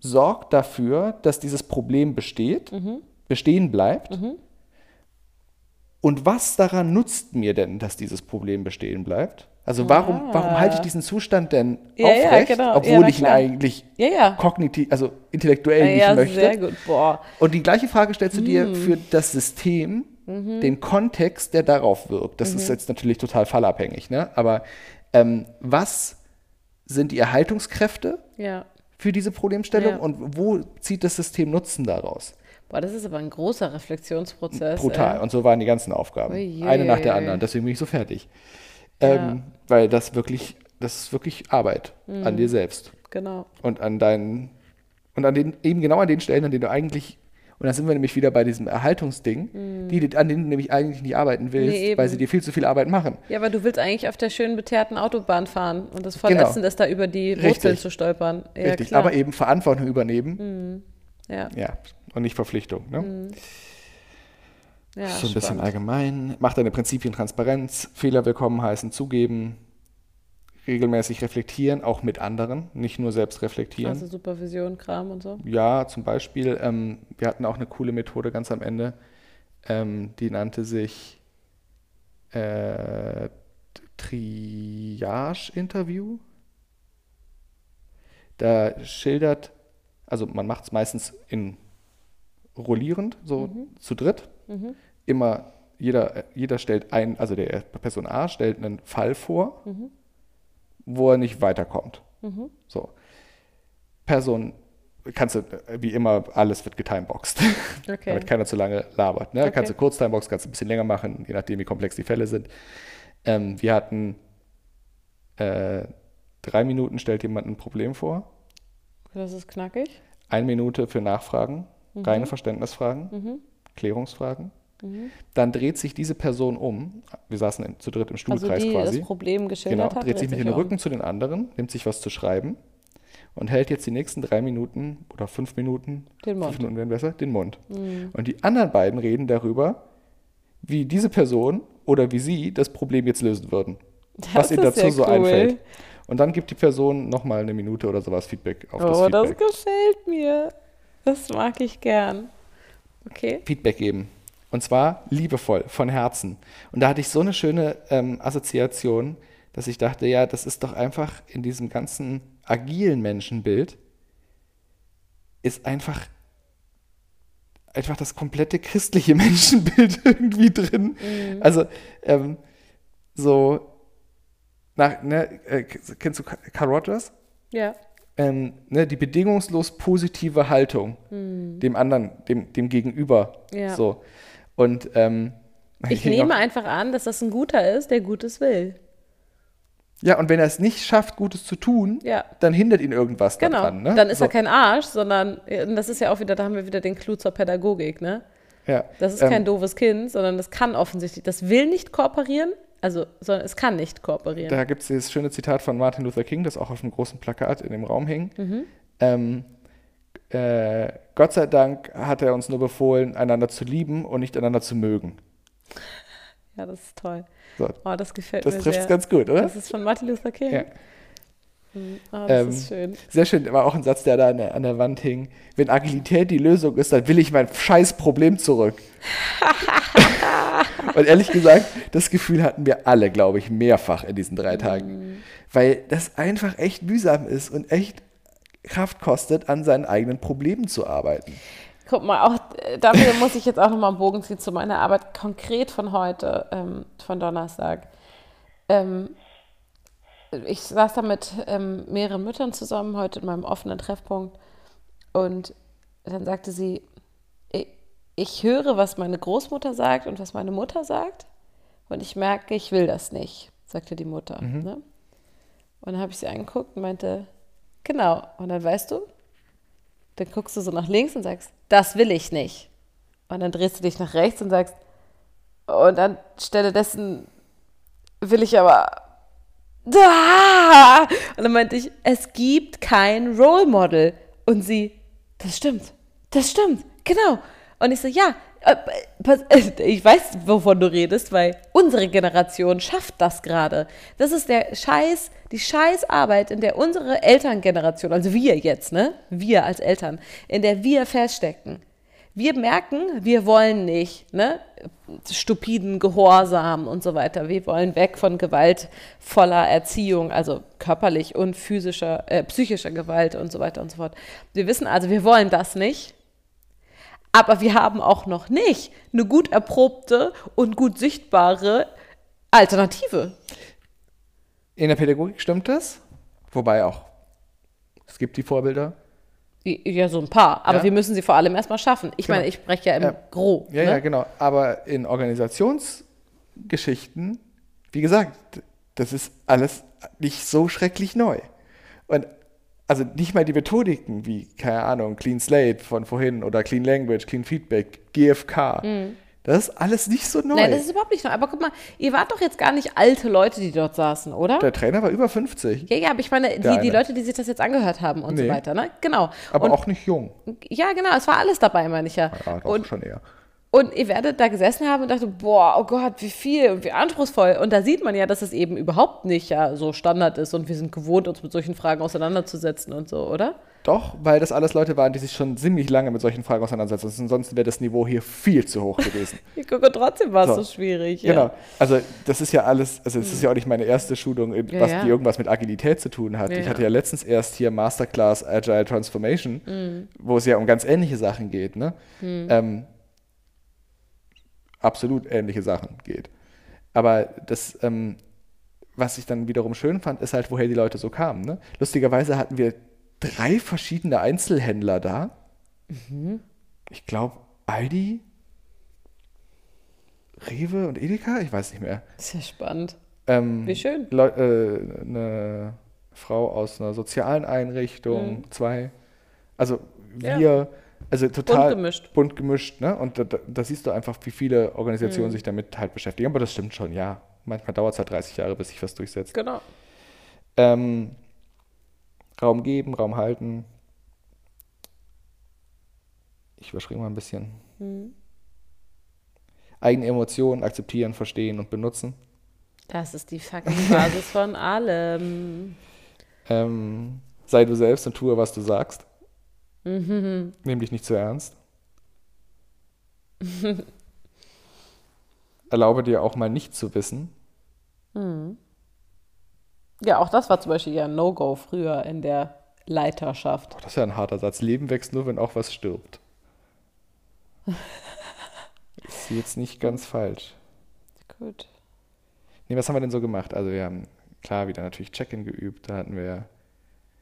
sorgt dafür, dass dieses Problem besteht, bestehen bleibt. Und was daran nutzt mir denn, dass dieses Problem bestehen bleibt? Also warum, warum halte ich diesen Zustand denn Ja, ja, aufrecht, genau. Ja, obwohl na ich ihn eigentlich Ja, ja. kognitiv, also intellektuell nicht ja, möchte? sehr gut. Boah. Und die gleiche Frage stellst du Mhm. dir für das System, den Kontext, der darauf wirkt. Das ist Mhm. jetzt natürlich total fallabhängig, ne? aber ähm, was sind die Erhaltungskräfte Ja. für diese Problemstellung Ja. und wo zieht das System Nutzen daraus? Boah, das ist aber ein großer Reflexionsprozess. Brutal. Ey. Und so waren die ganzen Aufgaben. Ui, Eine nach der anderen. Deswegen bin ich so fertig. Ja. Ähm, weil das wirklich, das ist wirklich Arbeit Mhm. an dir selbst. Genau. und an deinen und an den eben genau an den Stellen, an denen du eigentlich und dann sind wir nämlich wieder bei diesem Erhaltungsding, die, an denen du nämlich eigentlich nicht arbeiten willst, Mhm. Nee, weil sie dir viel zu viel Arbeit machen. Ja, aber du willst eigentlich auf der schönen beteerten Autobahn fahren und das voll Genau. ist, da über die. Wurzeln zu stolpern. Ja, Richtig. klar. Mhm. Aber eben Verantwortung übernehmen, ja, ja, und nicht Verpflichtung. Ne? ja, so ein bisschen spannend. allgemein. Mach deine Prinzipien Transparenz, Fehler willkommen heißen, zugeben, regelmäßig reflektieren, auch mit anderen, nicht nur selbst reflektieren. Also Supervision, Kram und so. Ja, zum Beispiel, ähm, wir hatten auch eine coole Methode ganz am Ende, ähm, die nannte sich äh, Triage-Interview. Da schildert, also man macht es meistens in rollierend, so zu dritt. Immer jeder, jeder stellt ein, also der Person A stellt einen Fall vor, wo er nicht weiterkommt. So. Person, kannst du, äh, wie immer, alles wird getimeboxed, [laughs] Okay. damit keiner zu lange labert. Ne? Okay. Kannst du kurz timebox, kannst du ein bisschen länger machen, je nachdem, wie komplex die Fälle sind. Ähm, wir hatten äh, drei Minuten stellt jemand ein Problem vor, Das ist knackig. eine Minute für Nachfragen, Mhm. reine Verständnisfragen, Klärungsfragen. Dann dreht sich diese Person um, wir saßen in, zu dritt im Also Stuhlkreis die quasi. das Problem Genau, geschildert hat. dreht sich mit den um. Rücken zu den anderen, nimmt sich was zu schreiben und hält jetzt die nächsten drei Minuten oder fünf Minuten, Den Mund. fünf Minuten wären besser, den Mund. Und die anderen beiden reden darüber, wie diese Person oder wie sie das Problem jetzt lösen würden. Das was ihnen ist dazu ja so cool. einfällt. Und dann gibt die Person nochmal eine Minute oder sowas Feedback auf das Oh, das Feedback. gefällt mir. Das mag ich gern. Okay. Feedback geben. Und zwar liebevoll, von Herzen. Und da hatte ich so eine schöne ähm, Assoziation, dass ich dachte, ja, das ist doch einfach in diesem ganzen agilen Menschenbild, ist einfach, einfach das komplette christliche [laughs] Menschenbild irgendwie drin. Also, ähm, so, nach, ne, äh, kennst du Carl Rogers? Ja. ähm, ne, die bedingungslos positive Haltung dem anderen, dem, dem Gegenüber. Ja. So. Und ähm, Ich nehme einfach an, dass das ein Guter ist, der Gutes will. Ja, und wenn er es nicht schafft, Gutes zu tun, Ja. dann hindert ihn irgendwas Genau. daran. Ne? Dann ist so. er kein Arsch, sondern und das ist ja auch wieder, da haben wir wieder den Clou zur Pädagogik, ne? Ja. Das ist ähm, kein doofes Kind, sondern das kann offensichtlich, das will nicht kooperieren, also, sondern es kann nicht kooperieren. Da gibt es dieses schöne Zitat von Martin Luther King, das auch auf einem großen Plakat in dem Raum hing. Mhm. Ähm, äh, Gott sei Dank hat er uns nur befohlen, einander zu lieben und nicht einander zu mögen. Ja, das ist toll. So, Oh, das gefällt das mir trifft sehr. es ganz gut, oder? Das ist von Martin Luther King. Ja. Oh, das Ähm, ist schön. Sehr schön, war auch ein Satz, der da an der, an der Wand hing. Wenn Agilität die Lösung ist, dann will ich mein scheiß Problem zurück. [laughs] Und ehrlich gesagt, das Gefühl hatten wir alle, glaube ich, mehrfach in diesen drei Tagen. Weil das einfach echt mühsam ist und echt Kraft kostet, an seinen eigenen Problemen zu arbeiten. Guck mal, auch äh, dafür muss ich jetzt auch nochmal einen Bogen ziehen zu meiner Arbeit konkret von heute, ähm, von Donnerstag. Ähm, ich saß da mit ähm, mehreren Müttern zusammen heute in meinem offenen Treffpunkt und dann sagte sie, ich, ich höre, was meine Großmutter sagt und was meine Mutter sagt und ich merke, ich will das nicht, sagte die Mutter. Ne? Und dann habe ich sie angeguckt und meinte, genau, und dann weißt du, dann guckst du so nach links und sagst, das will ich nicht. Und dann drehst du dich nach rechts und sagst, und an Stelle dessen will ich aber. Da! Und dann meinte ich, es gibt kein Role Model. Und sie, das stimmt, das stimmt, genau. Und ich so, ja, [laughs] ich weiß, wovon du redest, weil unsere Generation schafft das gerade. Das ist der Scheiß, die Scheißarbeit, in der unsere Elterngeneration, also wir jetzt, ne, wir als Eltern, in der wir feststecken. Wir merken, wir wollen nicht, ne, stupiden Gehorsam und so weiter. Wir wollen weg von gewaltvoller Erziehung, also körperlich und physischer, äh, psychischer Gewalt und so weiter und so fort. Wir wissen also, wir wollen das nicht. Aber wir haben auch noch nicht eine gut erprobte und gut sichtbare Alternative. In der Pädagogik stimmt das, wobei auch, es gibt die Vorbilder. Ja, so ein paar. Aber Ja. wir müssen sie vor allem erstmal schaffen. Ich Genau. meine, ich spreche ja im Ja. Gro. Ja, ne? ja, genau. Aber in Organisationsgeschichten, wie gesagt, das ist alles nicht so schrecklich neu. Und also nicht mal die Methodiken wie, keine Ahnung, Clean Slate von vorhin oder Clean Language, Clean Feedback, GFK, das ist alles nicht so neu. Mhm. Nein, das ist überhaupt nicht neu. Aber guck mal, ihr wart doch jetzt gar nicht alte Leute, die dort saßen, oder? Der Trainer war über 50, ja, ja, aber ich meine, die, die. Leute, die sich das jetzt angehört haben und so Nee. weiter, ne? Genau. aber und, auch nicht jung. Ja, genau, es war alles dabei, meine ich ja. Ja, doch und, schon eher. Und ihr werdet da gesessen haben und dachte, boah, oh Gott, wie viel und wie anspruchsvoll. Und da sieht man ja, dass es eben überhaupt nicht ja so Standard ist und wir sind gewohnt, uns mit solchen Fragen auseinanderzusetzen und so, oder? Doch, weil das alles Leute waren, die sich schon ziemlich lange mit solchen Fragen auseinandersetzen. Ansonsten wäre das Niveau hier viel zu hoch gewesen. [laughs] Ich gucke, trotzdem war es So. so. schwierig. Genau. Ja. Also das ist ja alles, also es ist ja auch nicht meine erste Schulung, was ja. die irgendwas mit Agilität zu tun hat. Ich hatte ja letztens erst hier Masterclass Agile Transformation, Mhm. wo es ja um ganz ähnliche Sachen geht. Ne? Ähm, absolut ähnliche Sachen geht. Aber das, ähm, was ich dann wiederum schön fand, ist halt, woher die Leute so kamen. Ne? Lustigerweise hatten wir drei verschiedene Einzelhändler da. Mhm. Ich glaube, Aldi, Rewe und Edeka, ich weiß nicht mehr. Ja spannend. Ähm, Wie schön. Leu äh, eine Frau aus einer sozialen Einrichtung, zwei. Also Mhm. Ja. Also total Bunt gemischt. bunt gemischt, ne? Und da, da, da siehst du einfach, wie viele Organisationen Mhm. sich damit halt beschäftigen. Aber das stimmt schon, ja. Manchmal dauert es halt 30 Jahre, bis sich was durchsetzt. Genau. Ähm, Raum geben, Raum halten. Ich überspringe mal ein bisschen. Mhm. Eigene Emotionen akzeptieren, verstehen und benutzen. Das ist die fucking Basis von [laughs] allem. Ähm, sei du selbst und tue, was du sagst. Mhm. Nimm dich nicht zu ernst. [laughs] Erlaube dir auch mal nicht zu wissen. Ja, auch das war zum Beispiel ja ein No-Go früher in der Leiterschaft. Oh, das ist ja ein harter Satz. Leben wächst nur, wenn auch was stirbt. [laughs] Ist jetzt nicht ganz falsch. Gut. Nee, was haben wir denn so gemacht? Also wir haben klar wieder natürlich Check-in geübt. Da hatten wir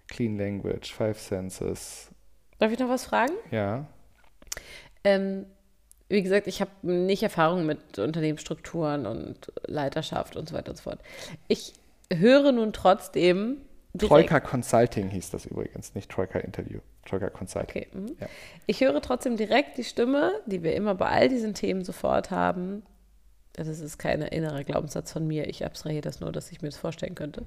Clean Language, Five Senses. Darf ich noch was fragen? Ja. Ähm, wie gesagt, ich habe nicht Erfahrung mit Unternehmensstrukturen und Leiterschaft und so weiter und so fort. Ich höre nun trotzdem. Troika Consulting hieß das übrigens, nicht Troika Interview. Troika Consulting. Okay. mhm. Ja. Ich höre trotzdem direkt die Stimme, die wir immer bei all diesen Themen sofort haben. Das ist kein innerer Glaubenssatz von mir. Ich abstrahiere das nur, dass ich mir das vorstellen könnte.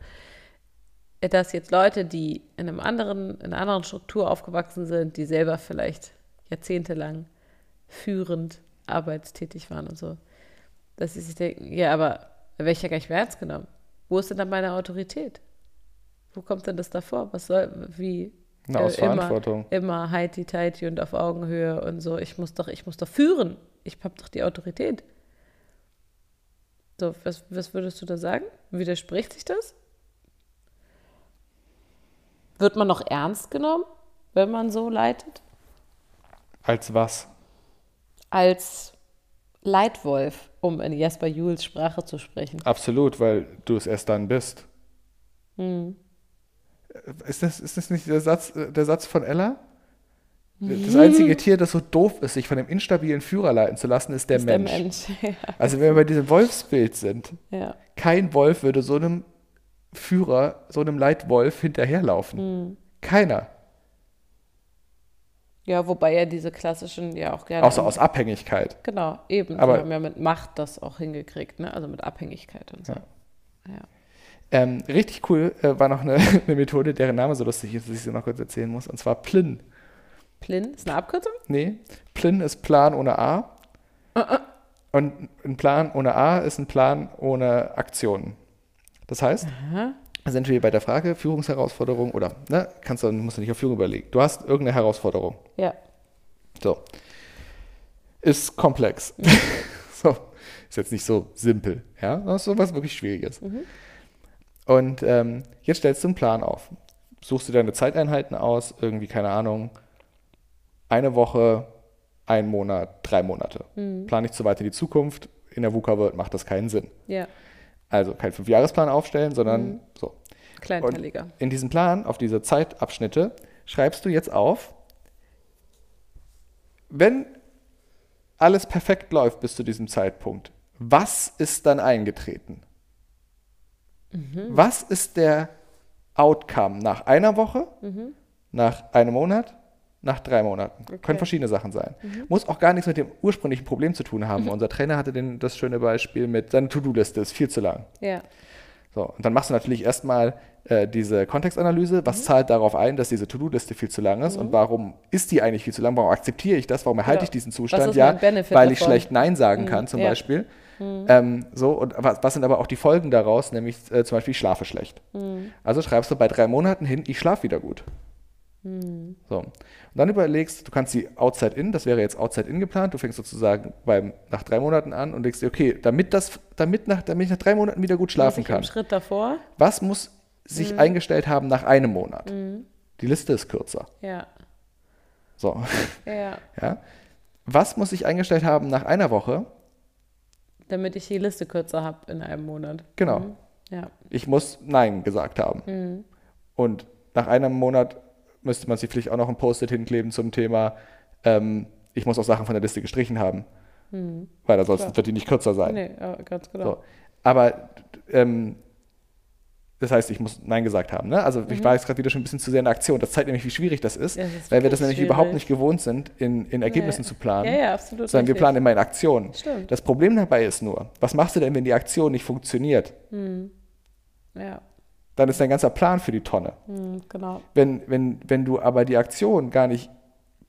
Dass jetzt Leute, die in einem anderen, in einer anderen Struktur aufgewachsen sind, die selber vielleicht jahrzehntelang führend arbeitstätig waren und so, dass sie sich denken, ja, aber da werde ich ja gar nicht mehr ernst genommen. Wo ist denn dann meine Autorität? Wo kommt denn das davor? Was soll, wie, Eine äh, Ausverantwortung. Immer, immer heiti teiti und auf Augenhöhe und so. Ich muss doch, ich muss doch führen. Ich habe doch die Autorität. So, was, was würdest du da sagen? Widerspricht sich das? Wird man noch ernst genommen, wenn man so leitet? Als was? Als Leitwolf, um in Jasper Jules Sprache zu sprechen. Absolut, weil du es erst dann bist. Hm. Ist das, ist das nicht der Satz, äh, der Satz von Ella? Das einzige Tier, das so doof ist, sich von einem instabilen Führer leiten zu lassen, ist der Ist Mensch. Der Mensch. [laughs] ja. Also wenn wir bei diesem Wolfsbild sind, ja. kein Wolf würde so einem Führer, so einem Leitwolf hinterherlaufen. Hm. Keiner. ja, wobei ja diese klassischen ja auch gerne. Außer aus Abhängigkeit. Genau, eben. Aber- die haben ja mit Macht das auch hingekriegt, ne? Also mit Abhängigkeit und so. Ja. Ja. Ähm, richtig cool äh, war noch eine, [laughs] eine Methode, deren Name so lustig ist, dass ich sie noch kurz erzählen muss, und zwar Plin. Plin ist eine Abkürzung? Nee, Plin ist Plan ohne A. Und ein Plan ohne A ist ein Plan ohne Aktionen. Das heißt, Aha. sind wir bei der Frage Führungsherausforderung oder, ne, kannst du, musst du nicht auf Führung überlegen. Du hast irgendeine Herausforderung. Ja. So. Ist komplex. [laughs] so. Ist jetzt nicht so simpel. Ja, das ist sowas wirklich Schwieriges. Und ähm, jetzt stellst du einen Plan auf. Suchst du deine Zeiteinheiten aus, irgendwie, keine Ahnung, eine Woche, ein Monat, drei Monate. Plan nicht zu weit in die Zukunft. In der VUCA-World macht das keinen Sinn. Ja. Also kein Fünfjahresplan aufstellen, sondern so. Kleinteiliger. In diesem Plan, auf diese Zeitabschnitte, schreibst du jetzt auf, wenn alles perfekt läuft bis zu diesem Zeitpunkt, was ist dann eingetreten? Was ist der Outcome nach einer Woche, nach einem Monat, nach drei Monaten? Können verschiedene Sachen sein. Muss auch gar nichts mit dem ursprünglichen Problem zu tun haben. Unser Trainer hatte den, das schöne Beispiel mit, seine To-Do-Liste ist viel zu lang. Ja. So, und dann machst du natürlich erstmal äh, diese Kontextanalyse. Mhm. Was zahlt darauf ein, dass diese To-Do-Liste viel zu lang ist? Und warum ist die eigentlich viel zu lang? Warum akzeptiere ich das? Warum erhalte Genau. ich diesen Zustand? Ja, weil ich davon? schlecht Nein sagen kann, zum ja. Mhm. Beispiel. Ähm, so, und was, was sind aber auch die Folgen daraus? Nämlich äh, zum Beispiel, ich schlafe schlecht. Mhm. Also schreibst du bei drei Monaten hin, ich schlafe wieder gut. Mhm. So. Und dann überlegst, du kannst die Outside-In, das wäre jetzt Outside-In geplant, du fängst sozusagen beim, nach drei Monaten an und denkst dir, okay, damit, das, damit, nach, damit ich nach drei Monaten wieder gut schlafen ich kann, Schritt davor? was muss sich eingestellt haben nach einem Monat? Die Liste ist kürzer. Ja. So, Ja. [laughs] ja. Was muss sich eingestellt haben nach einer Woche? Damit ich die Liste kürzer habe in einem Monat. Genau. Mhm. Ja. Ich muss Nein gesagt haben. Und nach einem Monat müsste man sich vielleicht auch noch ein Post-it hinkleben zum Thema, ähm, ich muss auch Sachen von der Liste gestrichen haben. Weil ansonsten Klar. wird die nicht kürzer sein. Nee, ja, ganz genau. So. Aber ähm, das heißt, ich muss Nein gesagt haben. Ne? Also ich war jetzt gerade wieder schon ein bisschen zu sehr in der Aktion. Das zeigt nämlich, wie schwierig das ist, Ja, das ist weil wir das nämlich überhaupt schwierig. nicht gewohnt sind, in, in Ergebnissen Nee. zu planen. Ja, ja, absolut. Sondern wir richtig. planen immer in Aktionen. Stimmt. Das Problem dabei ist nur, was machst du denn, wenn die Aktion nicht funktioniert? Ja, Dann ist dein ganzer Plan für die Tonne. mhm, genau. Wenn, wenn, wenn du aber die Aktion gar nicht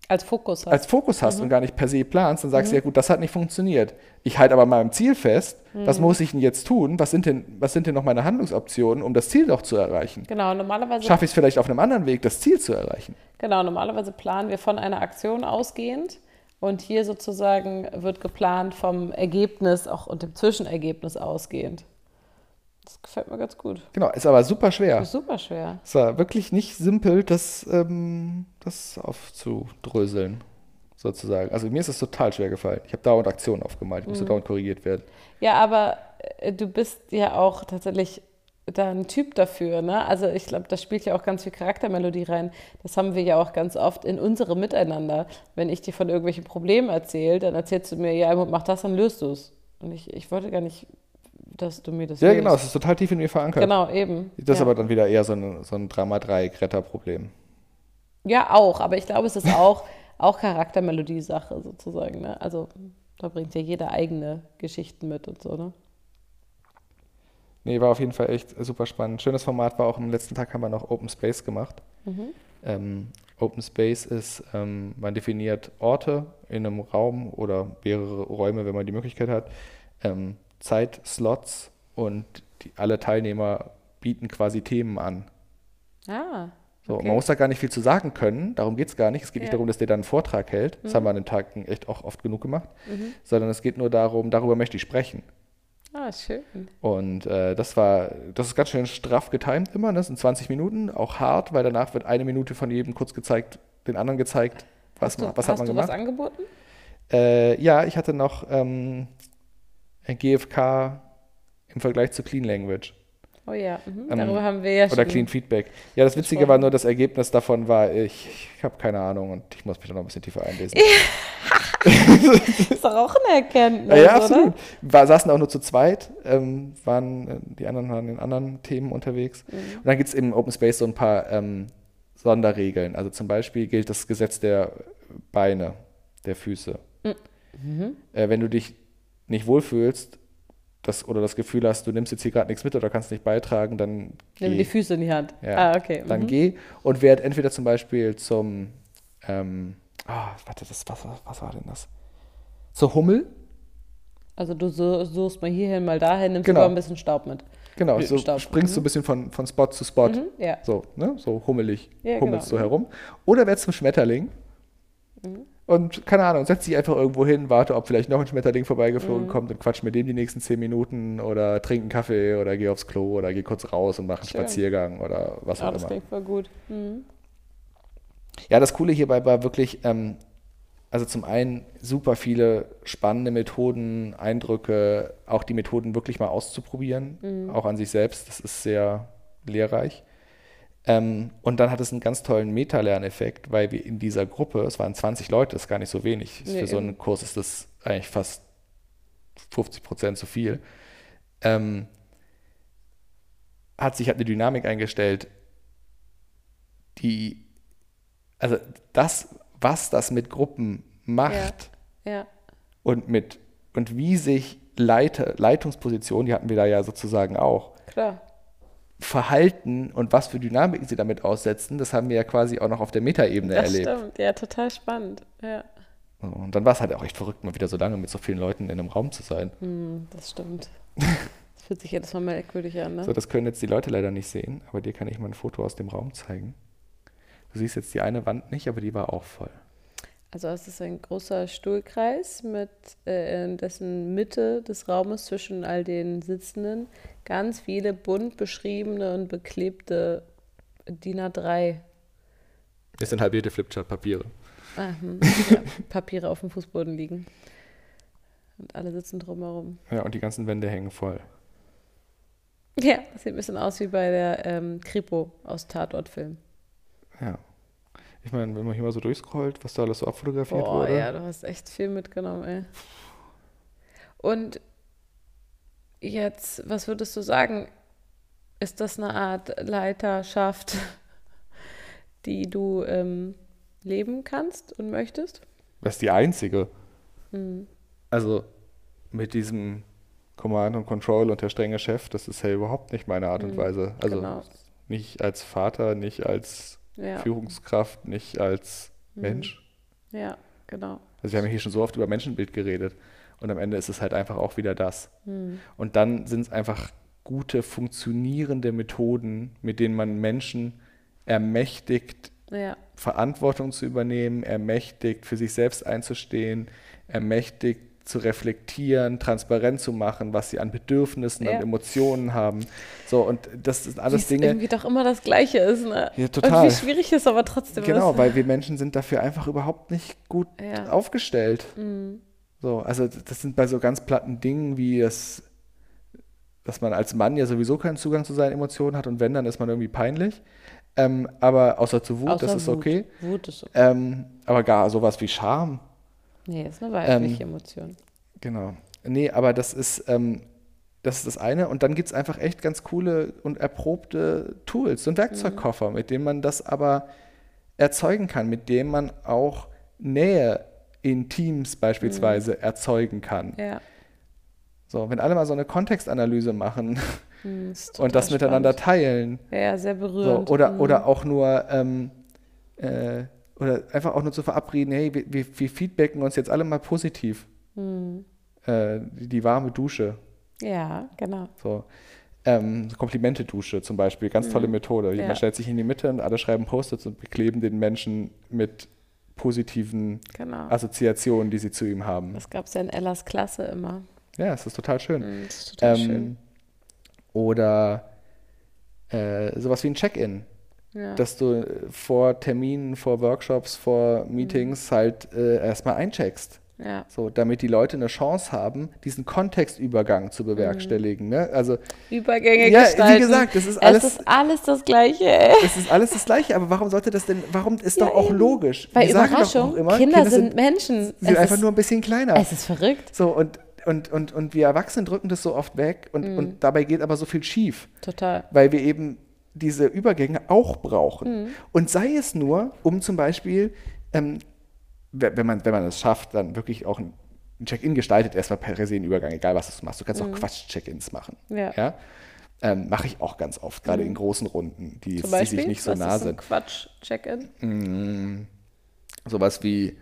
Als Fokus hast. als Fokus hast Mhm. und gar nicht per se planst, dann sagst du, ja gut, das hat nicht funktioniert. Ich halte aber meinem Ziel fest, was Mhm. muss ich denn jetzt tun? Was sind denn, was sind denn noch meine Handlungsoptionen, um das Ziel doch zu erreichen? genau, normalerweise Schaffe ich es vielleicht auf einem anderen Weg, das Ziel zu erreichen? Genau, normalerweise planen wir von einer Aktion ausgehend und hier sozusagen wird geplant vom Ergebnis auch und dem Zwischenergebnis ausgehend. Das gefällt mir ganz gut. Genau, ist aber super schwer. Ist super schwer. Es war wirklich nicht simpel, das, ähm, das aufzudröseln, sozusagen. Also mir ist es total schwer gefallen. Ich habe dauernd Aktionen aufgemalt, ich Mhm. musste dauernd korrigiert werden. Ja, aber äh, du bist ja auch tatsächlich, da ein Typ dafür, ne? Also ich glaube, da spielt ja auch ganz viel Charaktermelodie rein. Das haben wir ja auch ganz oft in unserem Miteinander. Wenn ich dir von irgendwelchen Problemen erzähle, dann erzählst du mir, ja, mach das, dann löst du es. Und ich, ich wollte gar nicht, dass du mir das Ja, löst. genau, es ist total tief in mir verankert. Genau, eben. Das ist ja. aber dann wieder eher so ein, so ein Drama-3-Retter-Problem. Ja, auch, aber ich glaube, es ist auch, [laughs] auch Charaktermelodie-Sache sozusagen. Ne? Also da bringt ja jeder eigene Geschichten mit und so, ne? Nee, war auf jeden Fall echt super spannend. Schönes Format war auch am letzten Tag haben wir noch Open Space gemacht. Ähm, Open Space ist, ähm, man definiert Orte in einem Raum oder mehrere Räume, wenn man die Möglichkeit hat, ähm, Zeitslots und die, alle Teilnehmer bieten quasi Themen an. Ah. So, Okay. Man muss da gar nicht viel zu sagen können, darum geht es gar nicht. Es geht nicht Ja. darum, dass der dann einen Vortrag hält, das haben wir an den Tagen echt auch oft genug gemacht, sondern es geht nur darum, darüber möchte ich sprechen. Ah, schön. Und äh, das war, das ist ganz schön straff getimt immer, ne? das sind 20 Minuten, auch hart, weil danach wird eine Minute von jedem kurz gezeigt, den anderen gezeigt, was, Hast du, was hast hat man du gemacht. was angeboten? Äh, ja, ich hatte noch ähm, GFK im Vergleich zu Clean Language Oh ja, mhm. Ähm, darüber haben wir ja oder schon. Clean Feedback. Ja, das Witzige war nur, das Ergebnis davon war, ich, ich habe keine Ahnung und ich muss mich da noch ein bisschen tiefer einlesen. [laughs] ist doch auch eine Erkenntnis, Ja, ja, oder? absolut. Wir saßen auch nur zu zweit, ähm, waren, äh, die anderen waren in anderen Themen unterwegs. Mhm. Und dann gibt es im Open Space so ein paar ähm, Sonderregeln. Also zum Beispiel gilt das Gesetz der Beine, der Füße. Mhm. Äh, wenn du dich nicht wohlfühlst das, oder das Gefühl hast, du nimmst jetzt hier gerade nichts mit oder kannst nicht beitragen, dann Nimm geh. die Füße in die Hand. Ja. Ah, okay. Dann mhm. geh und werd entweder zum Beispiel zum, ähm, ah, warte, das, was, war- was war denn das? Zur Hummel, Also du suchst mal hierhin, mal dahin, nimmst Genau. aber ein bisschen Staub mit. genau, so Blütenstaub, springst du ein bisschen von, von Spot zu Spot. Mhm, ja. So, ne? So hummelig, Ja, hummelst genau. du herum. Oder werd zum Schmetterling. Mhm. Und keine Ahnung, setz dich einfach irgendwo hin, warte, ob vielleicht noch ein Schmetterling Mhm. vorbeigeflogen kommt und quatsch mit dem die nächsten zehn Minuten oder trink einen Kaffee oder geh aufs Klo oder geh kurz raus und mach einen Schön. Spaziergang oder was Ah, auch das immer. klingt voll gut. Mhm. Ja, das Coole hierbei war wirklich, ähm, also zum einen super viele spannende Methoden, Eindrücke, auch die Methoden wirklich mal auszuprobieren, auch an sich selbst. Das ist sehr lehrreich. Ähm, und dann hat es einen ganz tollen Meta-Lerneffekt, weil wir in dieser Gruppe, es waren 20 Leute, das ist gar nicht so wenig. Nee, Für so einen eben. Kurs ist das eigentlich fast 50 Prozent zu viel. Ähm, hat sich halt eine Dynamik eingestellt, die, also das, was das mit Gruppen macht Ja. und mit und wie sich Leiter, Leitungspositionen, die hatten wir da ja sozusagen auch, Klar. Verhalten und was für Dynamiken sie damit aussetzen, das haben wir ja quasi auch noch auf der Metaebene Das erlebt. stimmt. Ja, total spannend. Ja. Und dann war es halt auch echt verrückt, mal wieder so lange mit so vielen Leuten in einem Raum zu sein. Hm, das stimmt. [laughs] Das fühlt sich jedes Mal merkwürdig an, ne? So, das können jetzt die Leute leider nicht sehen, aber dir kann ich mal ein Foto aus dem Raum zeigen. Du siehst jetzt die eine Wand nicht, aber die war auch voll. Also es ist ein großer Stuhlkreis mit äh, in dessen Mitte des Raumes zwischen all den Sitzenden ganz viele bunt beschriebene und beklebte DIN A3 Das sind halbierte Flipchart-Papiere. ah, hm, ja, Papiere auf dem Fußboden liegen. Und alle sitzen drumherum. Ja, und die ganzen Wände hängen voll. Ja, das sieht ein bisschen aus wie bei der ähm, Kripo aus Tatortfilm. Ja. Ich meine, wenn man hier mal so durchscrollt, was da alles so abfotografiert Boah, wurde. ja, du hast echt viel mitgenommen, ey. Und jetzt, was würdest du sagen? Ist das eine Art Leiterschaft, [laughs] die du ähm, leben kannst und möchtest? Das ist die einzige. Hm. Also mit diesem Command und Control und der strenge Chef, das ist ja überhaupt nicht meine Art und Mhm, Weise. Also genau. nicht als Vater, nicht als Ja, Führungskraft, nicht als Mhm. Mensch. ja, genau. Also wir haben hier schon so oft über Menschenbild geredet. Und am Ende ist es halt einfach auch wieder das. Hm. Und dann sind es einfach gute, funktionierende Methoden, mit denen man Menschen ermächtigt, Ja, Verantwortung zu übernehmen, ermächtigt, für sich selbst einzustehen, ermächtigt zu reflektieren, transparent zu machen, was sie an Bedürfnissen Ja. und Emotionen haben. So, und das sind alles es Dinge. irgendwie doch immer das Gleiche ist, ne? Ja, Und total. wie schwierig es aber trotzdem Genau, ist. weil wir Menschen sind dafür einfach überhaupt nicht gut Ja. aufgestellt. Mhm. So, also das sind bei so ganz platten Dingen wie das dass man als Mann ja sowieso keinen Zugang zu seinen Emotionen hat und wenn, dann ist man irgendwie peinlich. Ähm, aber außer zu Wut, Außer das ist Wut. okay. Wut ist okay. Ähm, aber gar sowas wie Scham, Nee, ist eine Ähm, weibliche Emotion. Genau. Nee, aber das ist, ähm, das ist das eine. Und dann gibt es einfach echt ganz coole und erprobte Tools, so ein Werkzeugkoffer, mit dem man das aber erzeugen kann, mit dem man auch Nähe in Teams beispielsweise erzeugen kann. Ja. So, wenn alle mal so eine Kontextanalyse machen [laughs] Hm, ist und das total miteinander spannend. teilen. Ja, sehr So, berührend. oder, Mhm. oder auch nur ähm, äh, oder einfach auch nur zu verabreden, hey, wir, wir, wir feedbacken uns jetzt alle mal positiv. Mhm. Äh, die, die warme Dusche. Ja, genau. So. Ähm, Komplimente-Dusche zum Beispiel, ganz tolle Methode. Mhm. Ja. Stellt sich in die Mitte und alle schreiben Post-its und bekleben den Menschen mit positiven Genau. Assoziationen, die sie zu ihm haben. Das gab es ja in Ellas Klasse immer. Ja, es ist total schön. Mhm, Das ist total Ähm, schön. Oder äh, sowas wie ein Check-in, Ja. dass du äh, vor Terminen, vor Workshops, vor Meetings Mhm. halt äh, erstmal eincheckst. ja. So, damit die Leute eine Chance haben, diesen Kontextübergang zu bewerkstelligen. Ne? Also Übergänge Ja, wie gestalten. gesagt, das ist es alles- ist alles das Gleiche, ey. Es ist alles das Gleiche, aber warum sollte das denn, warum ist Ja, doch auch eben. logisch. Weil Wir Überraschung, immer, Kinder, sind, Menschen. sind, sind es einfach ist, nur ein bisschen kleiner. Es ist verrückt. So, und, und, und, und wir Erwachsenen drücken das so oft weg und, Mhm. und dabei geht aber so viel schief, Total. weil wir eben diese Übergänge auch brauchen. Mhm. Und sei es nur, um zum Beispiel, ähm, we- wenn man, wenn man es schafft, dann wirklich auch ein Check-in gestaltet, erstmal per se einen Übergang, egal was du machst. Du kannst auch Quatsch-Check-ins machen. Mhm. Ja. Ja? Ähm, Mache ich auch ganz oft, gerade in großen Runden, die, Zum die sich nicht so was nah sind. Quatsch-Check-in? Mm, Sowas wie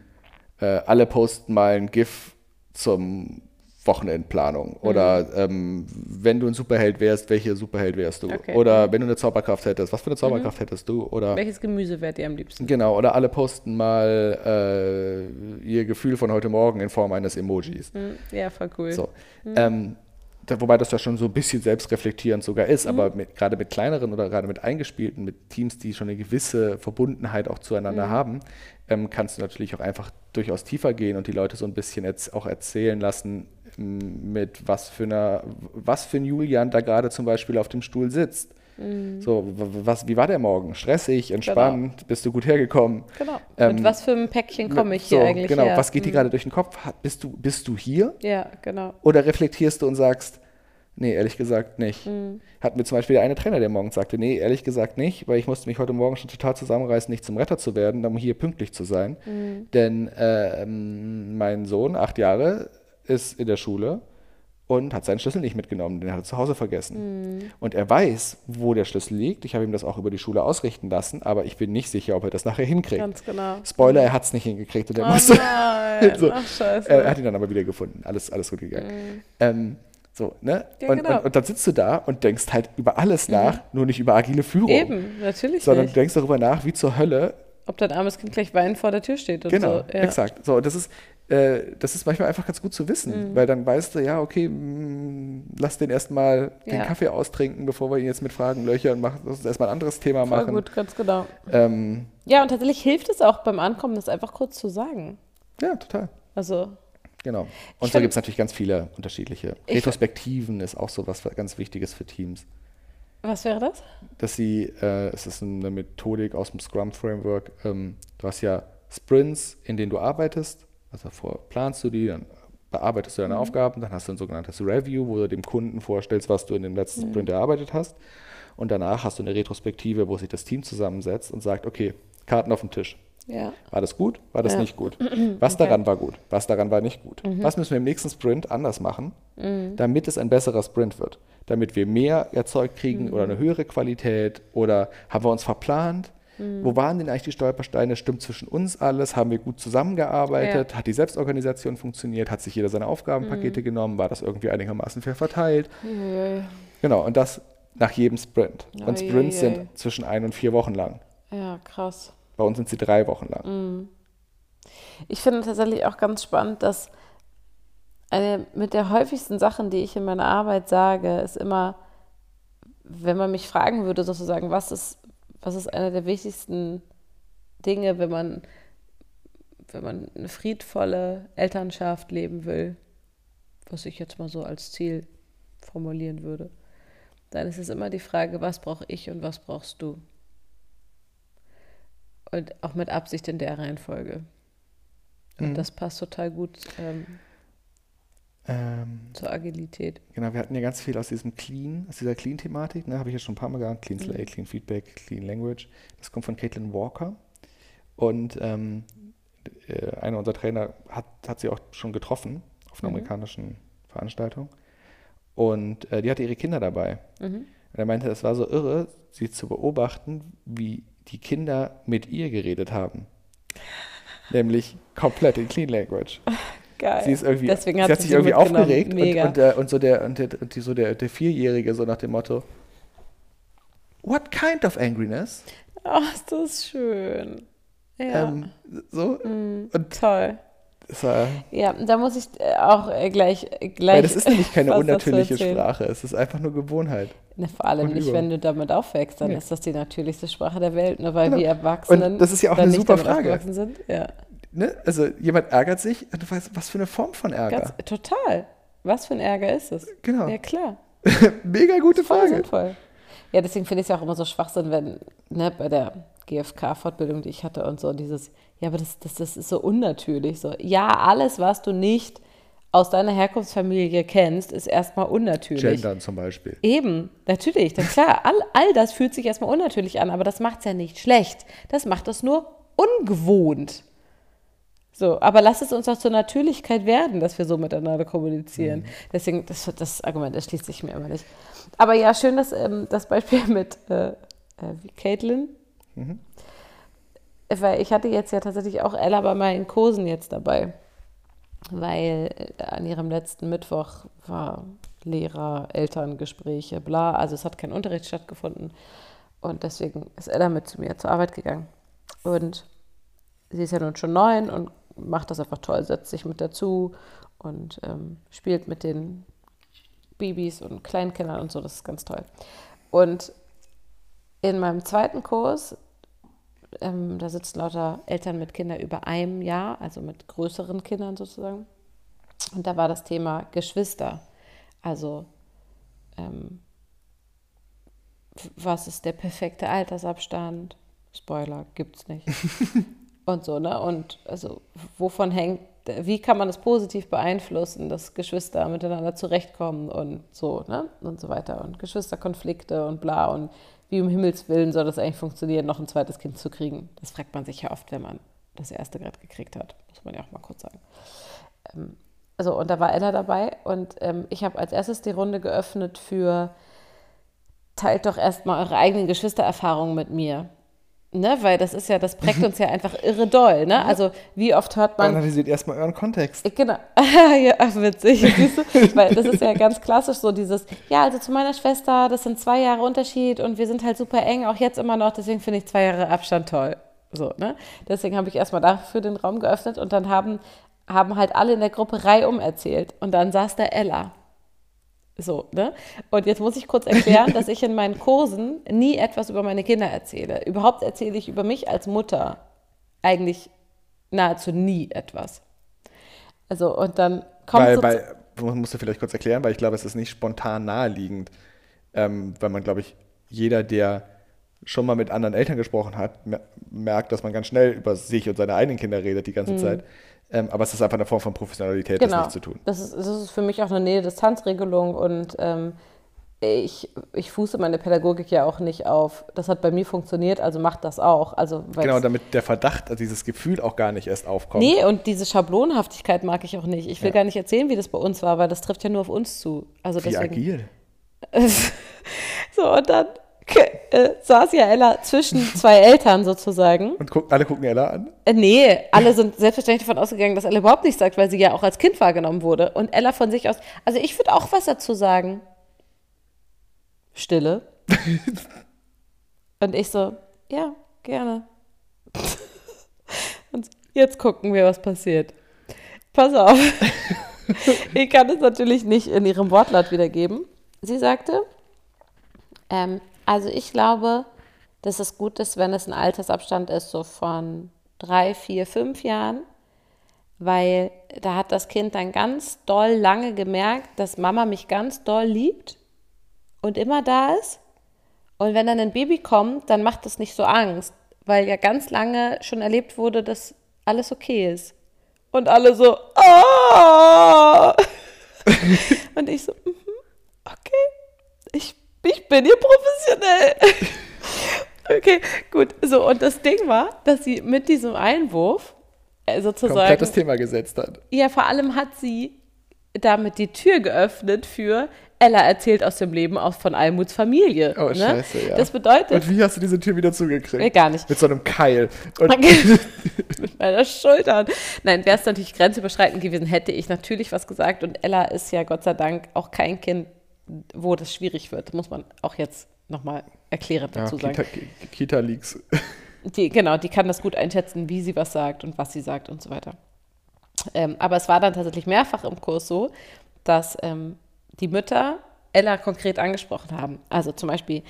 äh, alle posten mal ein GIF zum Wochenendplanung. Oder Mhm. ähm, wenn du ein Superheld wärst, welche Superheld wärst du? Okay. Oder wenn du eine Zauberkraft hättest, was für eine Zauberkraft hättest du? Oder Welches Gemüse wärt ihr am liebsten? genau, oder alle posten mal äh, ihr Gefühl von heute Morgen in Form eines Emojis. Hm, Ja, voll cool. So. Ähm, da, wobei das ja schon so ein bisschen selbstreflektierend sogar ist, aber gerade mit kleineren oder gerade mit eingespielten, mit Teams, die schon eine gewisse Verbundenheit auch zueinander haben, ähm, kannst du natürlich auch einfach durchaus tiefer gehen und die Leute so ein bisschen jetzt auch erzählen lassen, mit was für einer, was für ein Julian da gerade zum Beispiel auf dem Stuhl sitzt. So, w- w- was, wie war der Morgen? Stressig, entspannt, bist du gut hergekommen? Genau. Ähm, Mit was für einem Päckchen komme ich so, hier eigentlich Genau, her? was geht dir Hm. gerade durch den Kopf? Bist du, bist du hier? Ja, genau. Oder reflektierst du und sagst, nee, ehrlich gesagt nicht. Mhm. Hat mir zum Beispiel der eine Trainer, der morgens sagte, nee, ehrlich gesagt nicht, weil ich musste mich heute Morgen schon total zusammenreißen, nicht zum Retter zu werden, um hier pünktlich zu sein. Mhm. Denn ähm, mein Sohn, acht Jahre, ist in der Schule und hat seinen Schlüssel nicht mitgenommen, den hat er zu Hause vergessen. Mhm. Und er weiß, wo der Schlüssel liegt. Ich habe ihm das auch über die Schule ausrichten lassen, aber ich bin nicht sicher, ob er das nachher hinkriegt. Ganz genau. Spoiler, er hat es nicht hingekriegt und er Oh musste nein, [laughs] So. ach scheiße. er hat ihn dann aber wieder gefunden. Alles, alles gut gegangen. Ähm, so, ne? Ja, und, genau. und, und dann sitzt du da und denkst halt über alles nach, nur nicht über agile Führung. Eben, natürlich Sondern du nicht. denkst darüber nach, wie zur Hölle. Ob dein armes Kind gleich weinend vor der Tür steht und Genau, so. Ja. exakt. So, und das ist, äh, das ist manchmal einfach ganz gut zu Mhm. wissen, weil dann weißt du, ja, okay, mh, lass den erstmal den Ja. Kaffee austrinken, bevor wir ihn jetzt mit Fragen löchern. Mach, lass uns erstmal ein anderes Thema Voll machen. gut, ganz genau. Ähm, Ja, und tatsächlich hilft es auch beim Ankommen, das einfach kurz zu sagen. ja, total. Also, Genau. Und so find- gibt es natürlich ganz viele unterschiedliche. Ich- Retrospektiven ist auch so was ganz Wichtiges für Teams. was wäre das? dass sie, äh, es ist eine Methodik aus dem Scrum-Framework, ähm, du hast ja Sprints, in denen du arbeitest, also davor planst du die, dann bearbeitest du deine Aufgaben, dann hast du ein sogenanntes Review, wo du dem Kunden vorstellst, was du in dem letzten Sprint erarbeitet hast und danach hast du eine Retrospektive, wo sich das Team zusammensetzt und sagt, okay, Karten auf den Tisch. Ja. War das gut? War das Ja. nicht gut? [clears throat] Was Okay. daran war gut? Was daran war nicht gut? Was müssen wir im nächsten Sprint anders machen, damit es ein besserer Sprint wird? Damit wir mehr erzeugt kriegen oder eine höhere Qualität oder haben wir uns verplant? Wo waren denn eigentlich die Stolpersteine? Stimmt zwischen uns alles? Haben wir gut zusammengearbeitet? Hat die Selbstorganisation funktioniert? Hat sich jeder seine Aufgabenpakete genommen? War das irgendwie einigermaßen fair verteilt? Uiuiui. Genau, und das nach jedem Sprint. Und Sprints ui, ui. sind zwischen ein und vier Wochen lang. Ja, krass. Bei uns sind sie drei Wochen lang. Ich finde tatsächlich auch ganz spannend, dass eine mit der häufigsten Sachen, die ich in meiner Arbeit sage, ist immer, wenn man mich fragen würde, sozusagen, was ist, was ist eine der wichtigsten Dinge, wenn man, wenn man eine friedvolle Elternschaft leben will, was ich jetzt mal so als Ziel formulieren würde, dann ist es immer die Frage, was brauche ich und was brauchst du? Und auch mit Absicht in der Reihenfolge. Und Mhm. das passt total gut ähm, Ähm, zur Agilität. genau, wir hatten ja ganz viel aus diesem Clean, aus dieser Clean-Thematik, ne, habe ich ja schon ein paar Mal gehabt. Clean Slate, Clean Feedback, Clean Language. Das kommt von Caitlin Walker. Und ähm, äh, einer unserer Trainer hat, hat sie auch schon getroffen auf einer Mhm. amerikanischen Veranstaltung. Und äh, die hatte ihre Kinder dabei. Mhm. Und er meinte, es war so irre, sie zu beobachten, wie die Kinder mit ihr geredet haben. Nämlich komplett in Clean Language. [laughs] Geil. Sie ist irgendwie, Deswegen sie hat sich irgendwie aufgeregt und, Mega. und, äh, und so der und der, und die, so der, der Vierjährige so nach dem Motto What kind of angriness? Oh, ist das schön. Ja. Ähm, so und Toll. war, Ja, da muss ich äh, auch äh, gleich, äh, gleich. weil das ist nämlich keine [laughs] unnatürliche. Sprache, es ist einfach nur Gewohnheit. Ne, vor allem Und nicht, Übung. wenn du damit aufwächst, dann Nee. ist das die natürlichste Sprache der Welt, ne? weil Genau. wir Erwachsenen Und das ist ja auch eine super Frage. sind. Ja, Ne? Also jemand ärgert sich und du weißt, was für eine Form von Ärger. ganz, total. Was für ein Ärger ist es? genau. Ja, klar. [laughs] Mega gute Voll Frage. sinnvoll. Ja, deswegen finde ich es ja auch immer so Schwachsinn, wenn, ne, bei der GfK-Fortbildung, die ich hatte und so, dieses, ja, aber das, das, das ist so unnatürlich. So, ja, alles, was du nicht aus deiner Herkunftsfamilie kennst, ist erstmal unnatürlich. Gendern zum Beispiel. Eben, natürlich, dann klar, all, all das fühlt sich erstmal unnatürlich an, aber das macht es ja nicht schlecht. Das macht es nur ungewohnt. So, aber lass es uns auch zur Natürlichkeit werden, dass wir so miteinander kommunizieren. Deswegen, das, das Argument erschließt sich mir immer nicht. Aber ja, schön, dass ähm, das Beispiel [laughs] mit äh, äh, Caitlin. Weil ich hatte jetzt ja tatsächlich auch Ella bei meinen Kursen jetzt dabei. Weil äh, an ihrem letzten Mittwoch war Lehrer, Elterngespräche, bla. Also es hat kein Unterricht stattgefunden. Und deswegen ist Ella mit zu mir zur Arbeit gegangen. Und sie ist ja nun schon neun und macht das einfach toll, setzt sich mit dazu und ähm, spielt mit den Babys und Kleinkindern und so. Das ist ganz toll. Und in meinem zweiten Kurs, ähm, da sitzen lauter Eltern mit Kindern über einem Jahr, also mit größeren Kindern sozusagen. Und da war das Thema Geschwister. Also, ähm, was ist der perfekte Altersabstand? Spoiler, gibt's nicht. [laughs] und so, ne? Und also, wovon hängt, wie kann man das positiv beeinflussen, dass Geschwister miteinander zurechtkommen und so, ne? Und so weiter. Und Geschwisterkonflikte und bla. Und wie um Himmels Willen soll das eigentlich funktionieren, noch ein zweites Kind zu kriegen? Das fragt man sich ja oft, wenn man das erste gerade gekriegt hat. Muss man ja auch mal kurz sagen. Ähm, also, und da war Ella dabei und ähm, ich habe als erstes die Runde geöffnet für teilt doch erstmal eure eigenen Geschwistererfahrungen mit mir. Ne, weil das ist ja, das prägt uns ja einfach irre doll, ne? Also wie oft hört man, Analysiert erstmal euren Kontext. Genau. [laughs] ja, witzig. Siehst du? Weil das ist ja ganz klassisch so dieses, ja, also zu meiner Schwester, das sind zwei Jahre Unterschied und wir sind halt super eng, auch jetzt immer noch, deswegen finde ich zwei Jahre Abstand toll. So, ne? Deswegen habe ich erstmal dafür den Raum geöffnet und dann haben, haben halt alle in der Gruppe reihum erzählt. Und dann saß da Ella. So, ne? Und jetzt muss ich kurz erklären, dass ich in meinen Kursen nie etwas über meine Kinder erzähle. Überhaupt erzähle ich über mich als Mutter eigentlich nahezu nie etwas. Also, und dann kommt Weil, so weil, man musst du vielleicht kurz erklären, weil ich glaube, es ist nicht spontan naheliegend. Ähm, weil man, glaube ich, jeder, der schon mal mit anderen Eltern gesprochen hat, mer- merkt, dass man ganz schnell über sich und seine eigenen Kinder redet die ganze Zeit. Ähm, aber es ist einfach eine Form von Professionalität, das genau. nicht zu tun. Das ist, das ist für mich auch eine Nähe-Distanz-Regelung und ähm, ich, ich fuße meine Pädagogik ja auch nicht auf, das hat bei mir funktioniert, also macht das auch. Also, Genau, damit der Verdacht, also dieses Gefühl auch gar nicht erst aufkommt. Nee, und diese Schablonhaftigkeit mag ich auch nicht. Ich will Ja. gar nicht erzählen, wie das bei uns war, weil das trifft ja nur auf uns zu. Also Wie deswegen. agil. [laughs] so, und dann äh, saß ja Ella zwischen zwei Eltern sozusagen. Und guck, alle gucken Ella an. Äh, nee, alle sind selbstverständlich davon ausgegangen, dass Ella überhaupt nichts sagt, weil sie ja auch als Kind wahrgenommen wurde. Und Ella von sich aus, also ich würde auch was dazu sagen. Stille. [laughs] Und ich so, ja, gerne. [laughs] Und jetzt gucken wir, was passiert. Pass auf. [laughs] ich kann es natürlich nicht in ihrem Wortlaut wiedergeben. Sie sagte, ähm, also ich glaube, dass es gut ist, wenn es ein Altersabstand ist, so von drei, vier, fünf Jahren, weil da hat das Kind dann ganz doll lange gemerkt, dass Mama mich ganz doll liebt und immer da ist. Und wenn dann ein Baby kommt, dann macht das nicht so Angst, weil ja ganz lange schon erlebt wurde, dass alles okay ist. Und alle so, ah! [laughs] und ich so, mhm, okay, bin hier professionell. [laughs] okay, gut. So, und das Ding war, dass sie mit diesem Einwurf äh, sozusagen. Komplett das Thema gesetzt hat. Ja, vor allem hat sie damit die Tür geöffnet für Ella erzählt aus dem Leben auch von Almuts Familie. Oh, ne? scheiße, ja. Das bedeutet. Und wie hast du diese Tür wieder zugekriegt? Nee, gar nicht. Mit so einem Keil. Und [laughs] mit meiner Schulter. Nein, wäre es natürlich grenzüberschreitend gewesen, hätte ich natürlich was gesagt. Und Ella ist ja Gott sei Dank auch kein Kind, wo das schwierig wird. Muss man auch jetzt nochmal erklärend ja, dazu sagen. Kita, Kita Leaks. [laughs] Die, genau, die kann das gut einschätzen, wie sie was sagt und was sie sagt und so weiter. Ähm, aber es war dann tatsächlich mehrfach im Kurs so, dass ähm, die Mütter Ella konkret angesprochen haben. Also zum Beispiel,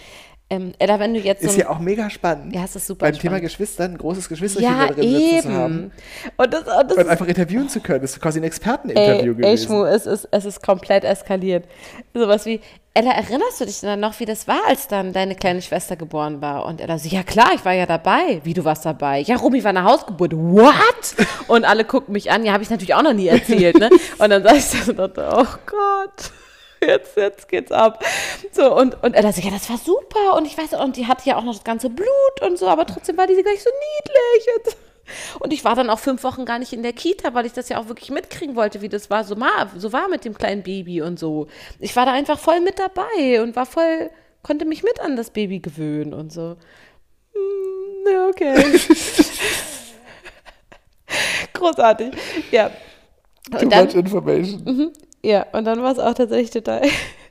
ähm, Ella, wenn du jetzt. Ist so ja auch mega spannend. Ja, es ist super Beim Thema spannend. Geschwistern, ein großes Geschwisterchen ja, da drin eben. zu haben. Und das, und das Und einfach interviewen zu können. Das ist quasi ein Experteninterview ey, ey, gewesen. Schmu, es ist, es ist komplett eskaliert. Sowas wie, Ella, erinnerst du dich dann noch, wie das war, als dann deine kleine Schwester geboren war? Und Ella so, ja klar, ich war ja dabei. Wie, du warst dabei? Ja, Romy war eine Hausgeburt. What? Und alle gucken mich an. Ja, habe ich natürlich auch noch nie erzählt. Ne? [laughs] Und dann sag ich das und dachte, oh Gott. [laughs] Jetzt, jetzt geht's ab. So, und, und Ella so, ja, das war super. Und ich weiß, und die hatte ja auch noch das ganze Blut und so, aber trotzdem war die gleich so niedlich. Und, und ich war dann auch fünf Wochen gar nicht in der Kita, weil ich das ja auch wirklich mitkriegen wollte, wie das war, so, so war mit dem kleinen Baby und so. Ich war da einfach voll mit dabei und war voll, konnte mich mit an das Baby gewöhnen und so. Hm, ja, okay. [laughs] Großartig. Ja. Too much information. Ja, und dann war es auch tatsächlich total.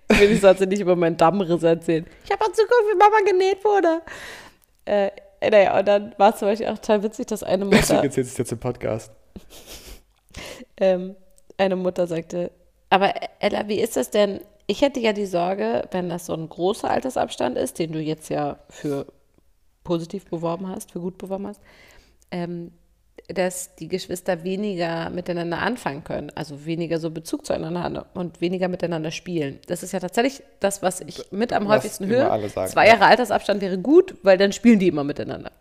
Wenigstens hat sie nicht über meinen Dammriss erzählt. Ich habe auch zugeguckt, wie Mama genäht wurde. Äh, naja, und dann war es zum Beispiel auch total witzig, dass eine Deswegen Mutter, erzählst du es jetzt im Podcast. [laughs] ähm, eine Mutter sagte, aber Ella, wie ist das denn? Ich hätte ja die Sorge, wenn das so ein großer Altersabstand ist, den du jetzt ja für positiv beworben hast, für gut beworben hast, ähm, dass die Geschwister weniger miteinander anfangen können, also weniger so Bezug zueinander haben und weniger miteinander spielen. Das ist ja tatsächlich das, was ich mit am Was häufigsten höre. sagen, Zwei ja. Jahre Altersabstand wäre gut, weil dann spielen die immer miteinander.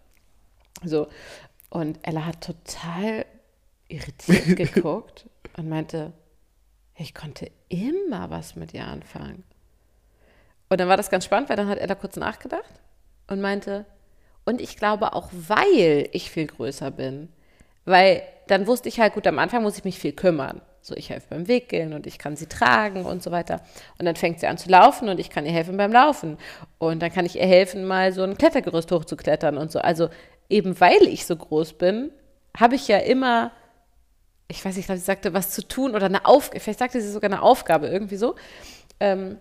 So. Und Ella hat total irritiert [laughs] geguckt und meinte, ich konnte immer was mit ihr anfangen. Und dann war das ganz spannend, weil dann hat Ella kurz nachgedacht und meinte, und ich glaube auch, weil ich viel größer bin, weil dann wusste ich halt, gut, am Anfang muss ich mich viel kümmern. So, ich helfe beim Wickeln und ich kann sie tragen und so weiter. Und dann fängt sie an zu laufen und ich kann ihr helfen beim Laufen. Und dann kann ich ihr helfen, mal so ein Klettergerüst hochzuklettern und so. Also eben weil ich so groß bin, habe ich ja immer, ich weiß nicht, ich glaube, sie sagte, was zu tun oder eine Aufgabe, vielleicht sagte sie sogar eine Aufgabe, irgendwie so. Ähm,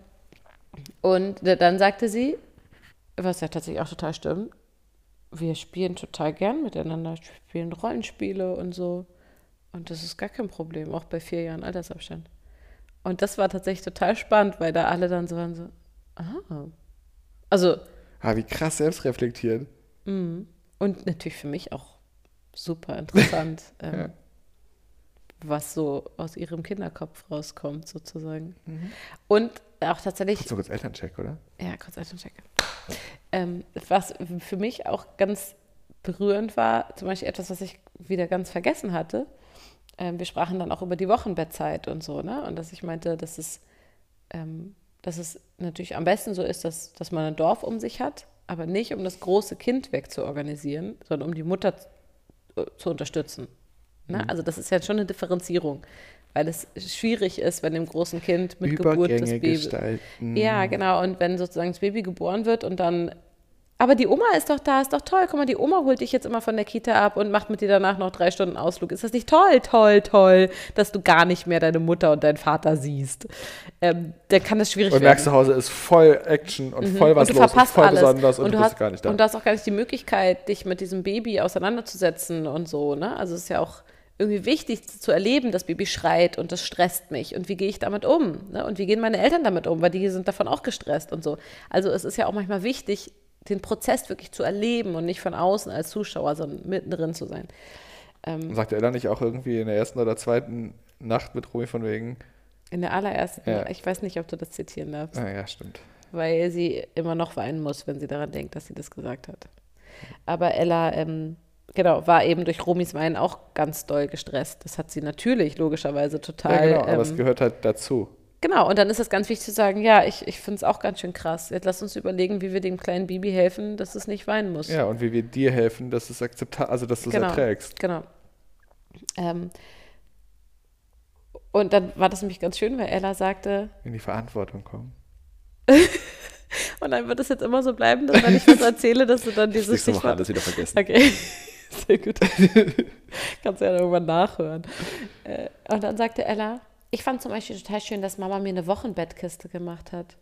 und dann sagte sie, was ja tatsächlich auch total stimmt, wir spielen total gern miteinander, spielen Rollenspiele und so. Und das ist gar kein Problem, auch bei vier Jahren Altersabstand. Und das war tatsächlich total spannend, weil da alle dann so waren so, ah. Also, Ah, wie krass selbstreflektiert. und natürlich für mich auch super interessant, [laughs] ähm, Ja. was so aus ihrem Kinderkopf rauskommt, sozusagen. Und auch tatsächlich So kurz Elterncheck, oder? Ja, kurz Elterncheck. Ähm, was für mich auch ganz berührend war, zum Beispiel etwas, was ich wieder ganz vergessen hatte. Ähm, wir sprachen dann auch über die Wochenbettzeit und so, ne? Und dass ich meinte, dass es, ähm, dass es natürlich am besten so ist, dass, dass man ein Dorf um sich hat, aber nicht um das große Kind wegzuorganisieren, sondern um die Mutter zu, zu unterstützen. Ne? Also das ist ja schon eine Differenzierung, weil es schwierig ist, wenn dem großen Kind mit Geburt des Übergänge Babys gestalten. ja, genau. Und wenn sozusagen das Baby geboren wird und dann, aber die Oma ist doch da, ist doch toll. Guck mal, die Oma holt dich jetzt immer von der Kita ab und macht mit dir danach noch drei Stunden Ausflug. Ist das nicht toll, toll, toll, dass du gar nicht mehr deine Mutter und deinen Vater siehst? Ähm, dann kann das schwierig Und werden. merkst zu Hause ist voll Action und voll was Mhm. und du los verpasst und voll alles. besonders und, und du du bist hast, gar nicht da. Und du hast auch gar nicht die Möglichkeit, dich mit diesem Baby auseinanderzusetzen und so. Ne? Also es ist ja auch irgendwie wichtig zu erleben, das Baby schreit und das stresst mich. Und wie gehe ich damit um? Ne? Und wie gehen meine Eltern damit um? Weil die sind davon auch gestresst und so. Also es ist ja auch manchmal wichtig, den Prozess wirklich zu erleben und nicht von außen als Zuschauer, sondern mittendrin zu sein. Ähm, Sagt Ella nicht auch irgendwie in der ersten oder zweiten Nacht mit Romy von wegen? in der allerersten, Ja. ich weiß nicht, ob du das zitieren darfst, Ah, ja, stimmt. weil sie immer noch weinen muss, wenn sie daran denkt, dass sie das gesagt hat. Aber Ella, ähm, genau, war eben durch Romis Weinen auch ganz doll gestresst. Das hat sie natürlich logischerweise total. ja, genau, aber es ähm, gehört halt dazu. Genau, und dann ist es ganz wichtig zu sagen, ja, ich, ich finde es auch ganz schön krass. Jetzt lass uns überlegen, wie wir dem kleinen Baby helfen, dass es nicht weinen muss. Ja, und wie wir dir helfen, dass es akzeptabel, also dass du es Genau. erträgst. Genau. Ähm, und dann war das nämlich ganz schön, weil Ella sagte, In die Verantwortung kommen. [laughs] und dann wird es jetzt immer so bleiben, dass wenn ich was erzähle, dass du dann dieses Woche Stichwort alles wieder vergessen. Okay, [laughs] sehr gut. [laughs] Kannst du ja irgendwann nachhören. Äh, Und dann sagte Ella, ich fand zum Beispiel total schön, dass Mama mir eine Wochenbettkiste gemacht hat.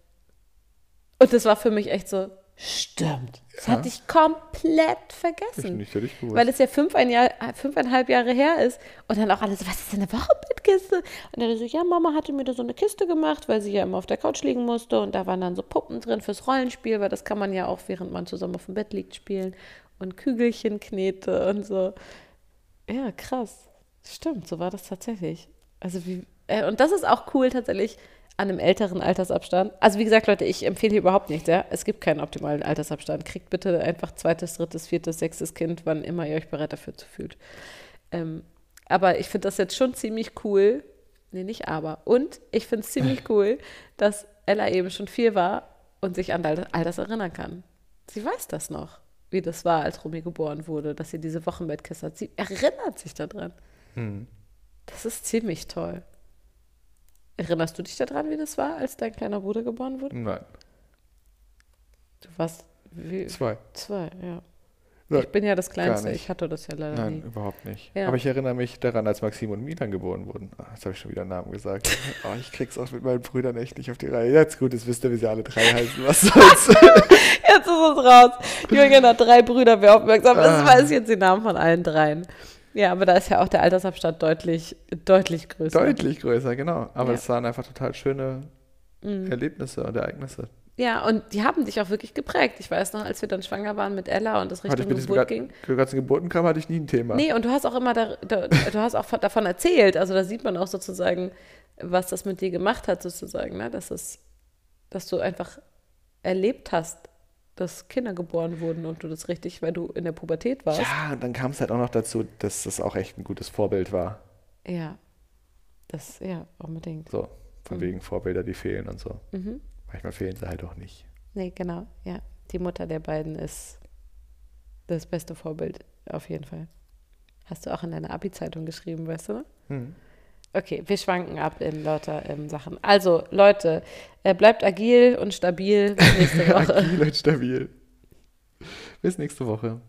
Und das war für mich echt so, stimmt. Das Ja. hatte ich komplett Ich vergessen. nicht völlig gut. Weil es ja fünf ein Jahr, fünfeinhalb Jahre her ist. Und dann auch alle so, was ist denn eine Wochenbettkiste? Und dann so, ja, Mama hatte mir da so eine Kiste gemacht, weil sie ja immer auf der Couch liegen musste. Und da waren dann so Puppen drin fürs Rollenspiel, weil das kann man ja auch, während man zusammen auf dem Bett liegt, spielen. Und Kügelchen knete und so. Ja, krass. Stimmt, so war das tatsächlich. Also wie, äh, und das ist auch cool tatsächlich an einem älteren Altersabstand. Also wie gesagt, Leute, ich empfehle hier überhaupt nichts, ja. Es gibt keinen optimalen Altersabstand. Kriegt bitte einfach zweites, drittes, viertes, sechstes Kind, wann immer ihr euch bereit dafür zu fühlt. Ähm, aber ich finde das jetzt schon ziemlich cool. Nee, nicht aber. Und ich finde es ziemlich [laughs] cool, dass Ella eben schon vier war und sich an all das erinnern kann. Sie weiß das noch, wie das war, als Romy geboren wurde, dass sie diese Wochenbettkiste hat. Sie erinnert sich daran. Hm. Das ist ziemlich toll. Erinnerst du dich daran, wie das war, als dein kleiner Bruder geboren wurde? Nein, Du warst wie, zwei. zwei, ja. Nein, Ich bin ja das Kleinste, ich hatte das ja leider Nein, nie. überhaupt nicht. Ja. Aber ich erinnere mich daran, als Maxim und Milan geboren wurden. Ah, jetzt habe ich schon wieder einen Namen gesagt. [laughs] Oh, ich krieg's auch mit meinen Brüdern echt nicht auf die Reihe. Jetzt gut, jetzt wisst ihr, wie sie alle drei heißen. Was soll's? [laughs] Jetzt ist es raus. Jürgen hat drei Brüder, wer aufmerksam ist, Ah. weiß jetzt die Namen von allen dreien. Ja, aber da ist ja auch der Altersabstand deutlich, deutlich größer. Deutlich größer, genau. Aber Ja. es waren einfach total schöne Mhm. Erlebnisse und Ereignisse. Ja, und die haben dich auch wirklich geprägt. Ich weiß noch, als wir dann schwanger waren mit Ella und ich Richtung Geburt Geburt ging. ganzen Geburtenkram hatte ich nie ein Thema. Nee, und du hast auch immer, da, da, du hast auch von- davon erzählt. Also da sieht man auch sozusagen, was das mit dir gemacht hat, sozusagen, ne? Dass es, dass du einfach erlebt hast, dass Kinder geboren wurden und du das richtig, weil du in der Pubertät warst. Ja, und dann kam es halt auch noch dazu, dass das auch echt ein gutes Vorbild war. Ja. Das, ja, unbedingt. So, von Mhm. wegen Vorbilder, die fehlen und so. Mhm. Manchmal fehlen sie halt auch nicht. Nee, genau, ja. Die Mutter der beiden ist das beste Vorbild, auf jeden Fall. Hast du auch in deiner Abi-Zeitung geschrieben, weißt du? ne? Okay, wir schwanken ab in lauter ähm, Sachen. Also, Leute, äh, bleibt agil und stabil. Bis nächste [laughs] Woche. Agil und stabil. Bis nächste Woche.